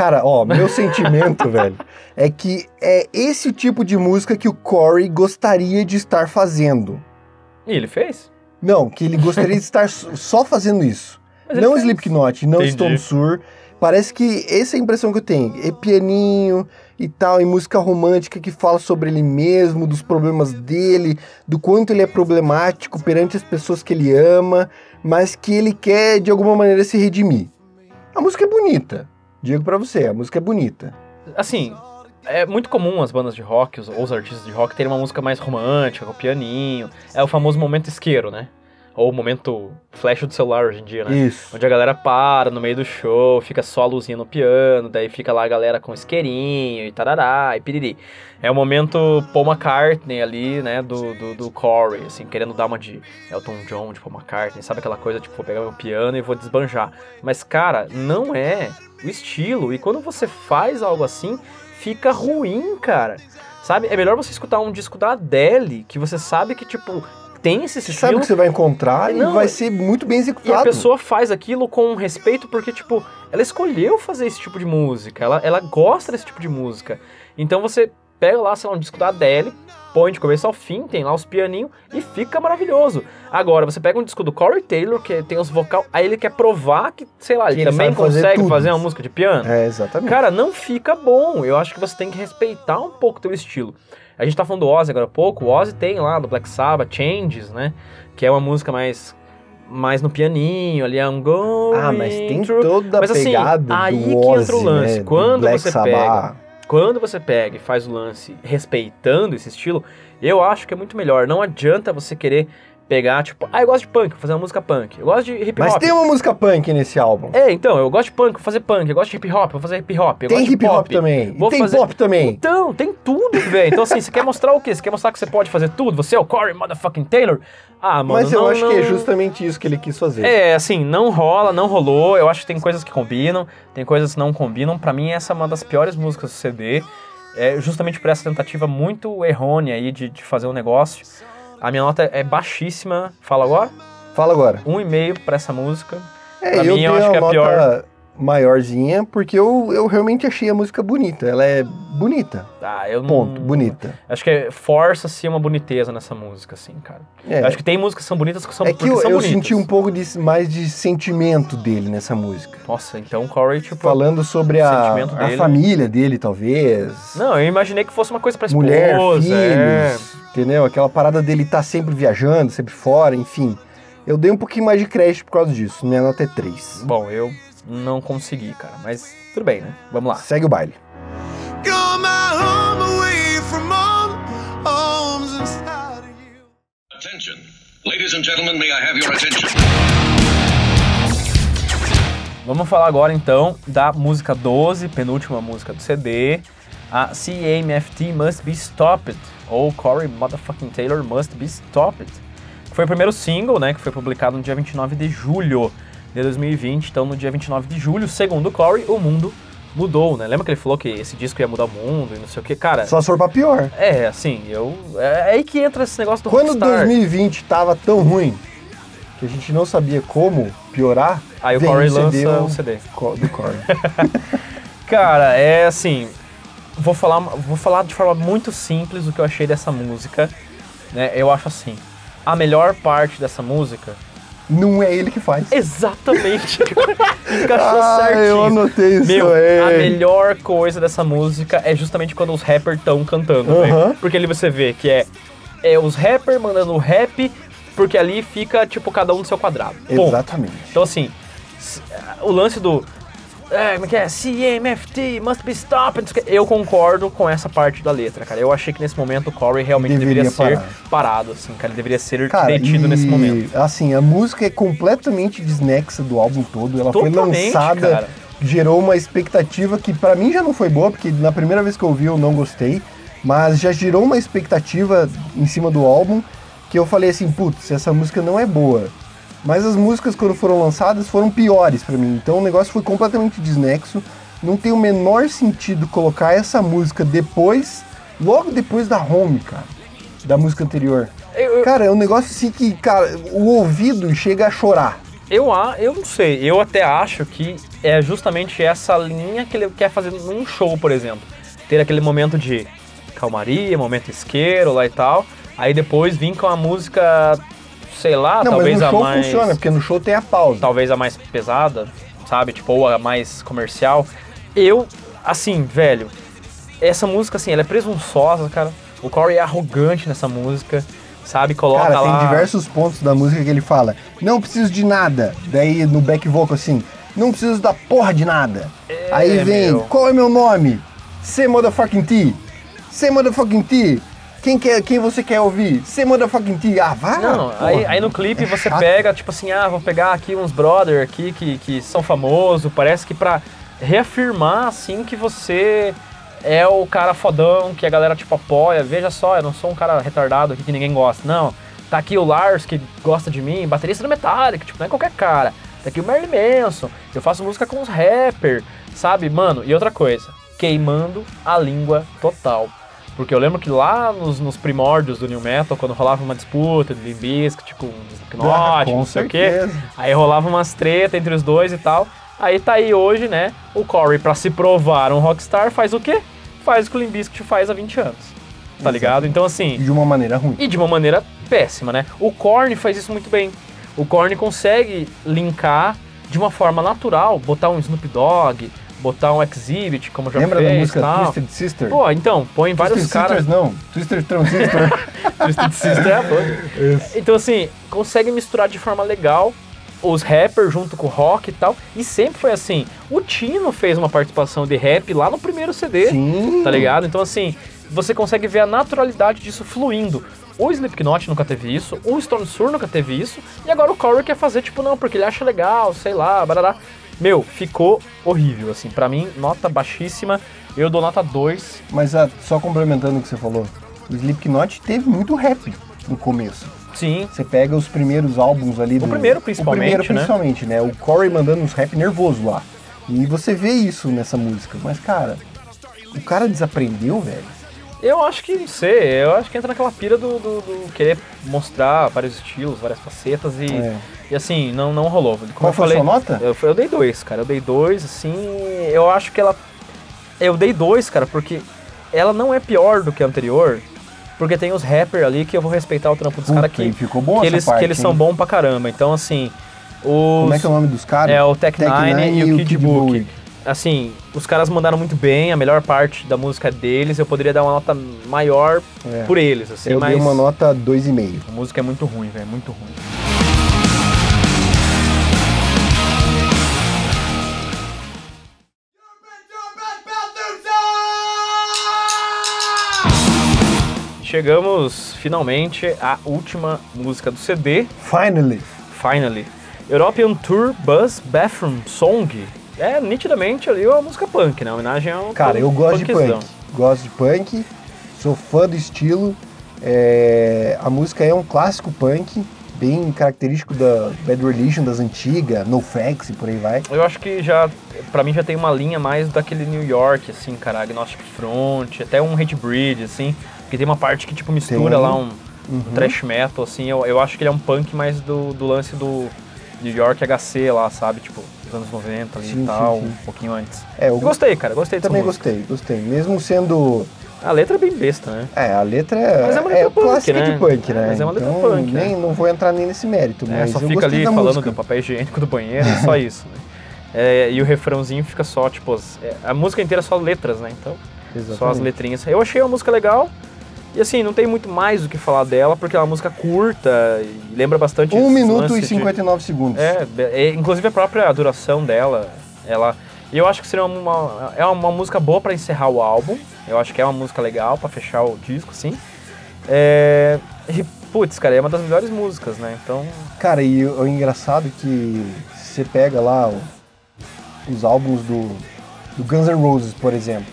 Cara, ó, meu sentimento, velho, é que é esse tipo de música que o Corey gostaria de estar fazendo. E ele fez? Não, que ele gostaria de estar só fazendo isso. Mas não. Slipknot, não Entendi. Stone Sur. Parece que essa é a impressão que eu tenho. É pianinho e tal, e música romântica que fala sobre ele mesmo, dos problemas dele, do quanto ele é problemático perante as pessoas que ele ama, mas que ele quer de alguma maneira se redimir. A música é bonita. Digo pra você, a música é bonita. Assim, é muito comum as bandas de rock, os, os artistas de rock, terem uma música mais romântica, com pianinho. É o famoso momento isqueiro, né? Ou o momento flash do celular hoje em dia, né? Isso. Onde a galera para no meio do show, fica só a luzinha no piano, daí fica lá a galera com isqueirinho e tarará e piriri. É o momento Paul McCartney ali, né, do, do, do Corey, assim, querendo dar uma de Elton John, de Paul McCartney, sabe aquela coisa, tipo, vou pegar meu piano e vou desbanjar. Mas, cara, não é o estilo, e quando você faz algo assim, fica ruim, cara. Sabe? É melhor você escutar um disco da Adele, que você sabe que, tipo, tem esse Você estilo. sabe o que você vai encontrar Não, e vai ser muito bem E a executado. pessoa faz aquilo com respeito porque, tipo, ela escolheu fazer esse tipo de música. Ela, ela gosta desse tipo de música. Então você pega lá, sei lá, um disco da Adele, põe de começo ao fim, tem lá os pianinhos e fica maravilhoso. Agora, você pega um disco do Corey Taylor, que tem os vocal, aí ele quer provar que, sei lá, ele, ele também fazer consegue tudo. fazer uma música de piano. É, exatamente. Cara, não fica bom. Eu acho que você tem que respeitar um pouco o teu estilo. A gente tá falando do Ozzy agora há pouco. O Ozzy tem lá do Black Sabbath, Changes, né? Que é uma música mais mais no pianinho, ali I'm going ah, mas tem toda a Mas, assim, pegada aí do que entra Ozzy, o lance. né? do Quando Black você Sabbath. Quando você pega e faz o lance respeitando esse estilo, eu acho que é muito melhor. Não adianta você querer pegar, tipo, ah, eu gosto de punk, vou fazer uma música punk. Eu gosto de hip hop. Mas tem uma música punk nesse álbum. É, então, eu gosto de punk, vou fazer punk. Eu gosto de hip hop, vou fazer hip hop. Eu tem hip hop também. Vou tem fazer- pop também. Então, tem tudo, velho. Então, assim, você quer mostrar o quê? Você quer mostrar que você pode fazer tudo? Você é o Corey Motherfucking Taylor? Ah, mano, Mas eu não- acho que é não- justamente isso que ele quis fazer. É, assim, não rola, não rolou. Eu acho que tem coisas que combinam, tem coisas que não combinam. Pra mim, essa é uma das piores músicas do CD. É justamente por essa tentativa muito errônea aí de, de fazer um negócio. A minha nota é baixíssima. Fala agora? Fala agora. Um e meio pra essa música. É, Pra eu mim, eu acho que é a nota pior. Maiorzinha, porque eu, eu realmente achei a música bonita. Ela é bonita. Ah, eu não. Ponto. Bonita. Acho que força-se uma boniteza nessa música, assim, cara. É. Acho que tem músicas que são bonitas que são É que eu, eu senti um pouco de, mais de sentimento dele nessa música. Nossa, então o Corey, tipo. Falando sobre a, a dele. família dele, talvez. Não, eu imaginei que fosse uma coisa pra esposa. mulher, filhos, é. entendeu? Aquela parada dele estar sempre viajando, sempre fora, enfim. Eu dei um pouquinho mais de crédito por causa disso. Minha nota é 3. Bom, eu não consegui, cara. Mas tudo bem, né? Vamos lá. Segue o baile. Attention. Ladies and gentlemen, may I have your attention? Vamos falar agora então da música 12, penúltima música do CD. A CMFT Must Be Stopped, ou Corey Motherfucking Taylor Must Be Stopped. Que foi o primeiro single, né, que foi publicado no dia 29 de julho de 2020. Então, no dia 29 de julho, segundo o Corey, o mundo mudou, né? Lembra que ele falou que esse disco ia mudar o mundo e não sei o que? Cara, Só se for pra pior. é, assim, eu... É aí que entra esse negócio do Quando Rockstar. 2020 tava tão ruim que a gente não sabia como piorar, Aí o Corey CD, lança o CD. Co- do Corey. Cara, é assim. Vou falar, vou falar de forma muito simples o que eu achei dessa música. Né? Eu acho assim. A melhor parte dessa música. Não é ele que faz. Exatamente. Encaixou Ah, certinho. eu anotei isso Meu, aí. a melhor coisa dessa música é justamente quando os rappers estão cantando, Aham. velho. Porque ali você vê que é, é os rappers mandando rap, porque ali fica, tipo, cada um no seu quadrado. Exatamente. Então, assim, o lance do. É, como é que é? CMFT, must be stopped. Eu concordo com essa parte da letra, cara. Eu achei que nesse momento o Corey realmente deveria, Deveria ser parado, assim, cara. Ele deveria ser Cara, detido e, nesse momento. assim, a música é completamente desnexa do álbum todo. Ela foi Totalmente, lançada, cara. gerou uma expectativa que pra mim já não foi boa, porque na primeira vez que eu ouvi eu não gostei, mas já gerou uma expectativa em cima do álbum que eu falei assim, putz, essa música não é boa. Mas as músicas quando foram lançadas foram piores pra mim. Então o negócio foi completamente desnexo. Não tem o menor sentido colocar essa música depois, logo depois da Home, cara, da música anterior. Eu, eu, Cara, é um negócio assim que, cara, o ouvido chega a chorar. eu, a- eu não sei. Eu até acho que é justamente essa linha que ele quer fazer num show, por exemplo. Ter aquele momento de calmaria, momento isqueiro lá e tal. Aí depois vir com a música, sei lá, não, talvez mas no a show mais. funciona, porque no show tem a pausa. talvez a mais pesada, sabe? Tipo, ou a mais comercial. Eu, assim, velho, essa música, assim, ela é presunçosa, cara. O Corey é arrogante nessa música, sabe? Coloca Cara, lá. tem diversos pontos da música que ele fala, não preciso de nada. Daí no back vocal assim, não preciso da porra de nada. Aí vem, É, meu. qual é meu nome? C motherfucking T. C motherfucking T. Quem, quer, quem você quer ouvir? C motherfucking T. Ah, vá. Não, aí, aí no clipe É você chato. pega, tipo assim, ah, vou pegar aqui uns brother aqui que, que são famosos, parece que pra reafirmar, assim, que você é o cara fodão, que a galera, tipo, apoia. Veja só, eu não sou um cara retardado aqui que ninguém gosta. Não, tá aqui o Lars, que gosta de mim, baterista do Metallica, tipo, não é qualquer cara. Tá aqui o Marilyn Manson, eu faço música com os rappers, sabe? Mano, e outra coisa, queimando a língua total. Porque eu lembro que lá nos, nos primórdios do New Metal, quando rolava uma disputa de Limp Bizkit com Slipknot, Ah, não sei o quê, aí rolava umas treta entre os dois e tal. Aí tá aí hoje, né, o Corey, pra se provar um rockstar, faz o quê? Faz o que o Limp Bizkit faz há 20 anos. tá ligado? Então assim, De uma maneira ruim. e de uma maneira péssima, né? O Korn faz isso muito bem. O Korn consegue linkar de uma forma natural, botar um Snoop Dogg, botar um Exhibit, como já Lembra fez da música tal. Twisted Sister? Pô, então, põe vários Twisted caras... Sisters não, Twisted Transistor. Twisted Sister é a banda. Então, assim, consegue misturar de forma legal os rappers junto com o rock e tal. E sempre foi assim. O Tino fez uma participação de rap lá no primeiro CD, Sim. tá ligado? Então, assim, você consegue ver a naturalidade disso fluindo. O Slipknot nunca teve isso, o Stone Sour nunca teve isso, e agora o Corey quer fazer, tipo, não, porque ele acha legal, sei lá, barará. Meu, ficou horrível, assim, pra mim, nota baixíssima, eu dou nota 2. Mas ah, só complementando o que você falou, o Slipknot teve muito rap no começo. Sim, Você pega os primeiros álbuns ali do... primeiro, principalmente, O primeiro né? principalmente, né? O Corey mandando uns rap nervoso lá. E você vê isso nessa música. Mas, cara, o cara desaprendeu, velho. Eu acho que, não sei, eu acho que entra naquela pira do, do- do querer mostrar vários estilos, várias facetas e, É. e assim, não, não rolou. Como Qual eu foi a falei, sua nota? Eu, eu dei dois, cara, eu dei dois, assim, eu acho que ela... Eu dei dois, cara, porque ela não é pior do que a anterior, porque tem os rappers ali que eu vou respeitar o trampo dos caras que, e ficou bom que eles, parte, que eles são bons pra caramba. Então, assim, os... Como é que é o nome dos caras? É o Tech Nine e o Kid Book. Book. Assim, os caras mandaram muito bem, a melhor parte da música é deles, eu poderia dar uma nota maior É. por eles, assim, Eu mas dei uma nota 2,5. a música é muito ruim, velho, muito ruim. Chegamos finalmente à última música do CD, Finally. Finally. European Tour Bus Bathroom Song. É nitidamente ali uma música punk, né? Homenagem ao Cara, eu gosto de punk. Gosto de punk, sou fã do estilo. É, a música é um clássico punk, bem característico da Bad Religion, das antigas, No Facts e por aí vai. Eu acho que já, pra mim já tem uma linha mais daquele New York, assim, cara, Agnostic Front, até um Hate Breed, assim, que tem uma parte que, tipo, mistura Tem. lá um, um Uhum. thrash metal, assim, eu, eu acho que ele é um punk mais do, do lance do New York HC lá, sabe, tipo, dos anos 90 ali Sim, e tal, sim, sim. um pouquinho antes. É, eu gostei, cara, gostei também gostei, gostei. Mesmo sendo. A letra é bem besta, né? É, a letra é, Mas é uma letra punk, clássica né? de punk, né? Mas é uma letra então, punk, nem, né? Não vou entrar nem nesse mérito, É, mas só fica ali falando música. do papel higiênico do banheiro, é só isso, né? É, e o refrãozinho fica só, tipo, as- é, a música inteira é só letras, né? Então, só as Exatamente. letrinhas. Eu achei a música legal. E assim, não tem muito mais do que falar dela, porque é uma música curta e lembra bastante. 1 esse minuto e de- 59 segundos. É, é, inclusive a própria duração dela, ela. E eu acho que seria uma. É uma música boa pra encerrar o álbum. Eu acho que é uma música legal pra fechar o disco, assim. É. E, putz, cara, é uma das melhores músicas, né? Então. Cara, e o, o engraçado é que você pega lá o- os álbuns do, do Guns N' Roses, por exemplo.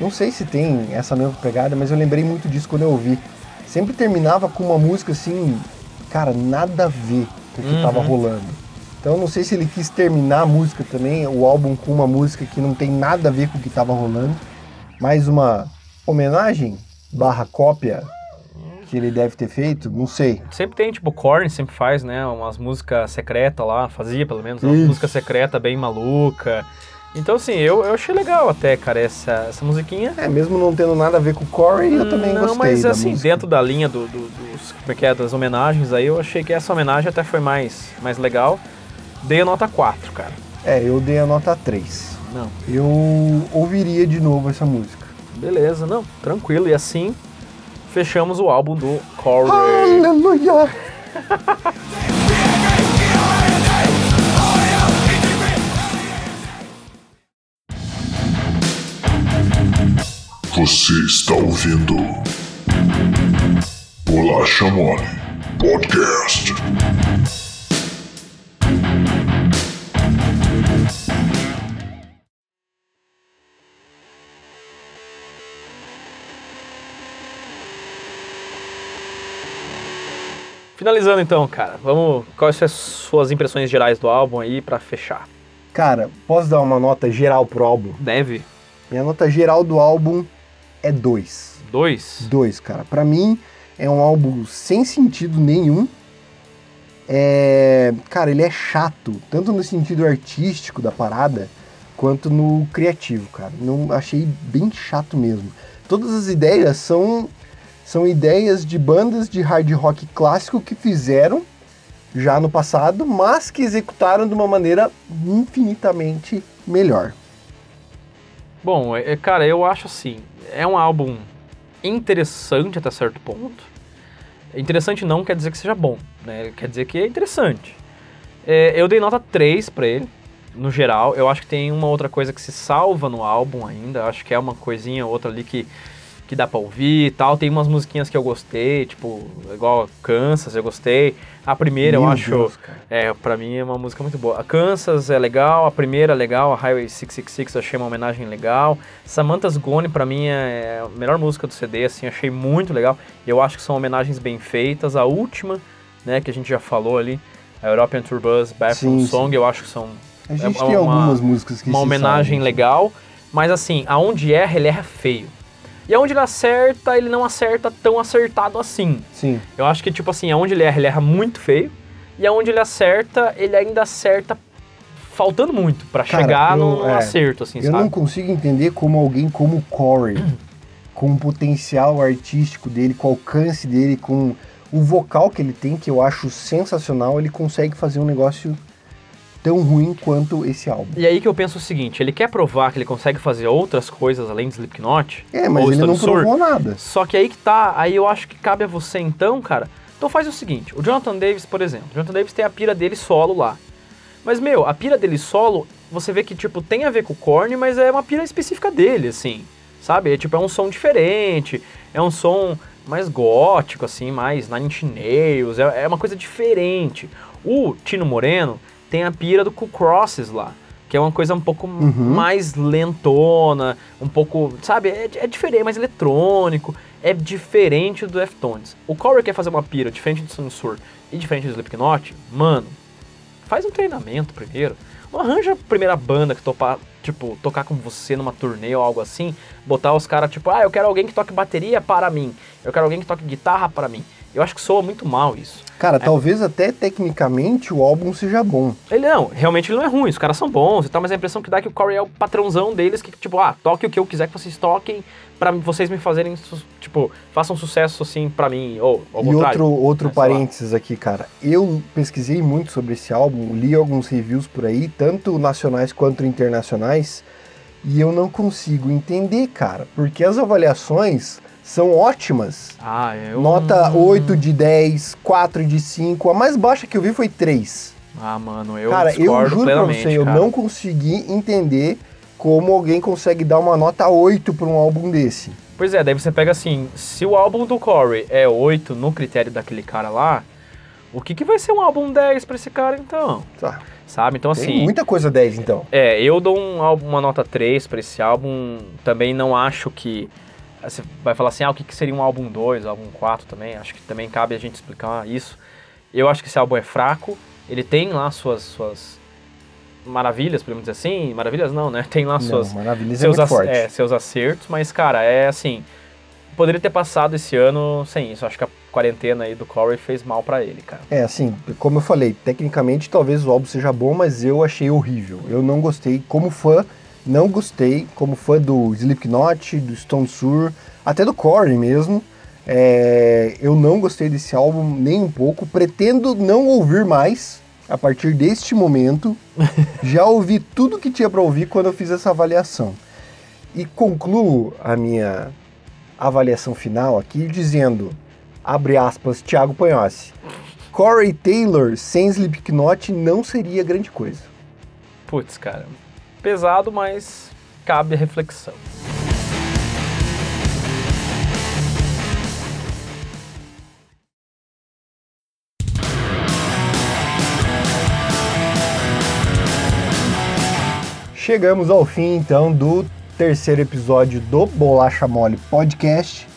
Não sei se tem essa mesma pegada, mas eu lembrei muito disso quando eu ouvi. Sempre terminava com uma música assim, cara, nada a ver com o que tava rolando. Então eu não sei se ele quis terminar a música também, o álbum com uma música que não tem nada a ver com o que tava rolando. Mais uma homenagem barra cópia que ele deve ter feito, não sei. Sempre tem, tipo, o Korn sempre faz, né? Umas músicas secretas lá, fazia pelo menos, uma música secreta bem maluca. Então, assim, eu, eu achei legal até, cara, essa, essa musiquinha. É, mesmo não tendo nada a ver com o Corey, eu também não, gostei mas da assim, música. dentro da linha do, do- dos, como é que é, das homenagens aí, eu achei que essa homenagem até foi mais, mais legal. Dei a nota 4, cara. É, eu dei a nota 3. Não, Eu ouviria de novo essa música. beleza, não, tranquilo. E assim, fechamos o álbum do Corey. Aleluia! Você está ouvindo Bolacha Mole Podcast. Finalizando então, cara, vamos. Quais são as suas impressões gerais do álbum aí pra fechar? Cara, posso dar uma nota geral pro álbum? Deve? Minha nota geral do álbum é 2. Dois? 2, cara. Pra mim, é um álbum sem sentido nenhum. É... Cara, ele é chato, tanto no sentido artístico da parada, quanto no criativo, cara. Não achei bem chato mesmo. todas as ideias são, são ideias de bandas de hard rock clássico que fizeram já no passado, mas que executaram de uma maneira infinitamente melhor. Bom, é, é, cara, eu acho assim, é um álbum interessante até certo ponto. Interessante não quer dizer que seja bom, né? Quer dizer que é interessante. É, eu dei nota 3 pra ele, no geral. Eu acho que tem uma outra coisa que se salva no álbum ainda. Acho que é uma coisinha outra ali que, que dá pra ouvir e tal. Tem umas musiquinhas que eu gostei, tipo, igual Kansas, eu gostei. A primeira eu Meu acho. Deus. É, pra mim é uma música muito boa. A Kansas é legal, a primeira é legal, a Highway 666 eu achei uma homenagem legal. Samantha's Gone pra mim é a melhor música do CD, assim, achei muito legal. Eu acho que são homenagens bem feitas. A última, né, que a gente já falou ali, a European Tour Bus Bathroom Sim, Song, eu acho que são A gente é tem uma- algumas músicas que uma homenagem salvam. legal, mas assim, aonde erra, ele erra feio. E aonde ele acerta, ele não acerta tão acertado assim. Sim. Eu acho que, tipo assim, aonde ele erra, ele erra muito feio. E aonde ele acerta, ele ainda acerta faltando muito pra Cara, chegar no, eu- no é, acerto, assim, Eu sabe? não consigo entender como alguém como o Corey, com o potencial artístico dele, com o alcance dele, com o vocal que ele tem, que eu acho sensacional, ele consegue fazer um negócio tão ruim quanto esse álbum. E aí que eu penso o seguinte, ele quer provar que ele consegue fazer outras coisas além de Slipknot. É, mas ele não provou nada. Só que aí que tá, aí eu acho que cabe a você então, cara. Então faz o seguinte, o Jonathan Davis, por exemplo, o Jonathan Davis tem a pira dele solo lá. Mas, meu, a pira dele solo, você vê que, tipo, tem a ver com o Korn, mas é uma pira específica dele, assim, sabe? É, tipo, é um som diferente, é um som mais gótico, assim, mais Nine Inch Nails, é, é uma coisa diferente. O Tino Moreno tem a pira do Cool Crosses lá, que é uma coisa um pouco mais lentona, um pouco, sabe, é, é diferente, mais eletrônico, é diferente do Deftones. O Corey quer fazer uma pira diferente do Sansur e diferente do Slipknot, mano, faz um treinamento primeiro. Não arranja a primeira banda que topar, tipo, tocar com você numa turnê ou algo assim, botar os caras, tipo, ah, eu quero alguém que toque bateria para mim, eu quero alguém que toque guitarra para mim. Eu acho que soa muito mal isso. Cara, talvez até tecnicamente o álbum seja bom. Ele não, realmente ele não é ruim, os caras são bons e tal, mas a impressão que dá é que o Corey é o patrãozão deles, que tipo, ah, toque o que eu quiser que vocês toquem pra vocês me fazerem, tipo, façam sucesso assim pra mim, ou ao E contrário. outro, outro lá. parênteses aqui, cara. Eu pesquisei muito sobre esse álbum, li alguns reviews por aí, tanto nacionais quanto internacionais, e eu não consigo entender, cara, porque as avaliações são ótimas. Ah, eu... Nota 8 de 10, 4 de 5, a mais baixa que eu vi foi 3. Ah, mano, eu cara, eu juro pra você, eu cara. não consegui entender como alguém consegue dar uma nota 8 pra um álbum desse. Pois é, daí você pega assim, se o álbum do Corey é 8 no critério daquele cara lá, o que, que vai ser um álbum 10 pra esse cara então? Tá. Sabe? Então Tem assim, muita coisa 10 então. é, eu dou um álbum, uma nota 3 pra esse álbum, também não acho que você vai falar assim, ah, o que, que seria um álbum 2, álbum 4 também, acho que também cabe a gente explicar isso. Eu acho que esse álbum é fraco, ele tem lá suas suas maravilhas, podemos dizer assim, maravilhas não, né? Tem lá suas Não, é seus, muito ac- é, seus acertos, mas, cara, é assim. Poderia ter passado esse ano sem isso. Acho que a quarentena aí do Corey fez mal pra ele, cara. É, assim, como eu falei, tecnicamente talvez o álbum seja bom, mas eu achei horrível. Eu não gostei, como fã, não gostei, como fã do Slipknot, do Stone Sour, até do Corey mesmo. É, eu não gostei desse álbum nem um pouco, pretendo não ouvir mais a partir deste momento. Já ouvi tudo que tinha pra ouvir quando eu fiz essa avaliação. E concluo a minha avaliação final aqui dizendo, abre aspas, Thiago Panhossi. Corey Taylor sem Slipknot não seria grande coisa. Putz, cara. Pesado, mas cabe a reflexão. Chegamos ao fim então do terceiro episódio do Bolacha Mole Podcast.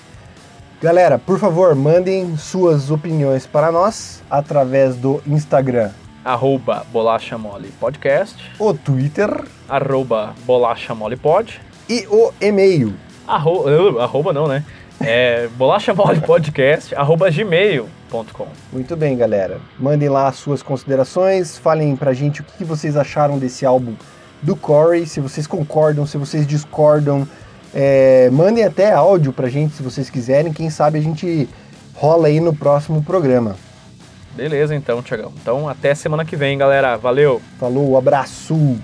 Galera, por favor, mandem suas opiniões para nós através do Instagram, Arroba Bolacha Mole Podcast. o Twitter Arroba Bolacha Mole Pod. e o e-mail. Arro... uh, Arroba não, né? É Bolacha Mole Podcast. Arroba gmail.com. Muito bem, galera. Mandem lá as suas considerações, falem pra gente o que vocês acharam desse álbum do Corey, se vocês concordam, se vocês discordam, É, mandem até áudio pra gente se vocês quiserem. Quem sabe a gente rola aí no próximo programa. Beleza, então, Tiagão. Então, até semana que vem, galera. Valeu! Falou, abraço!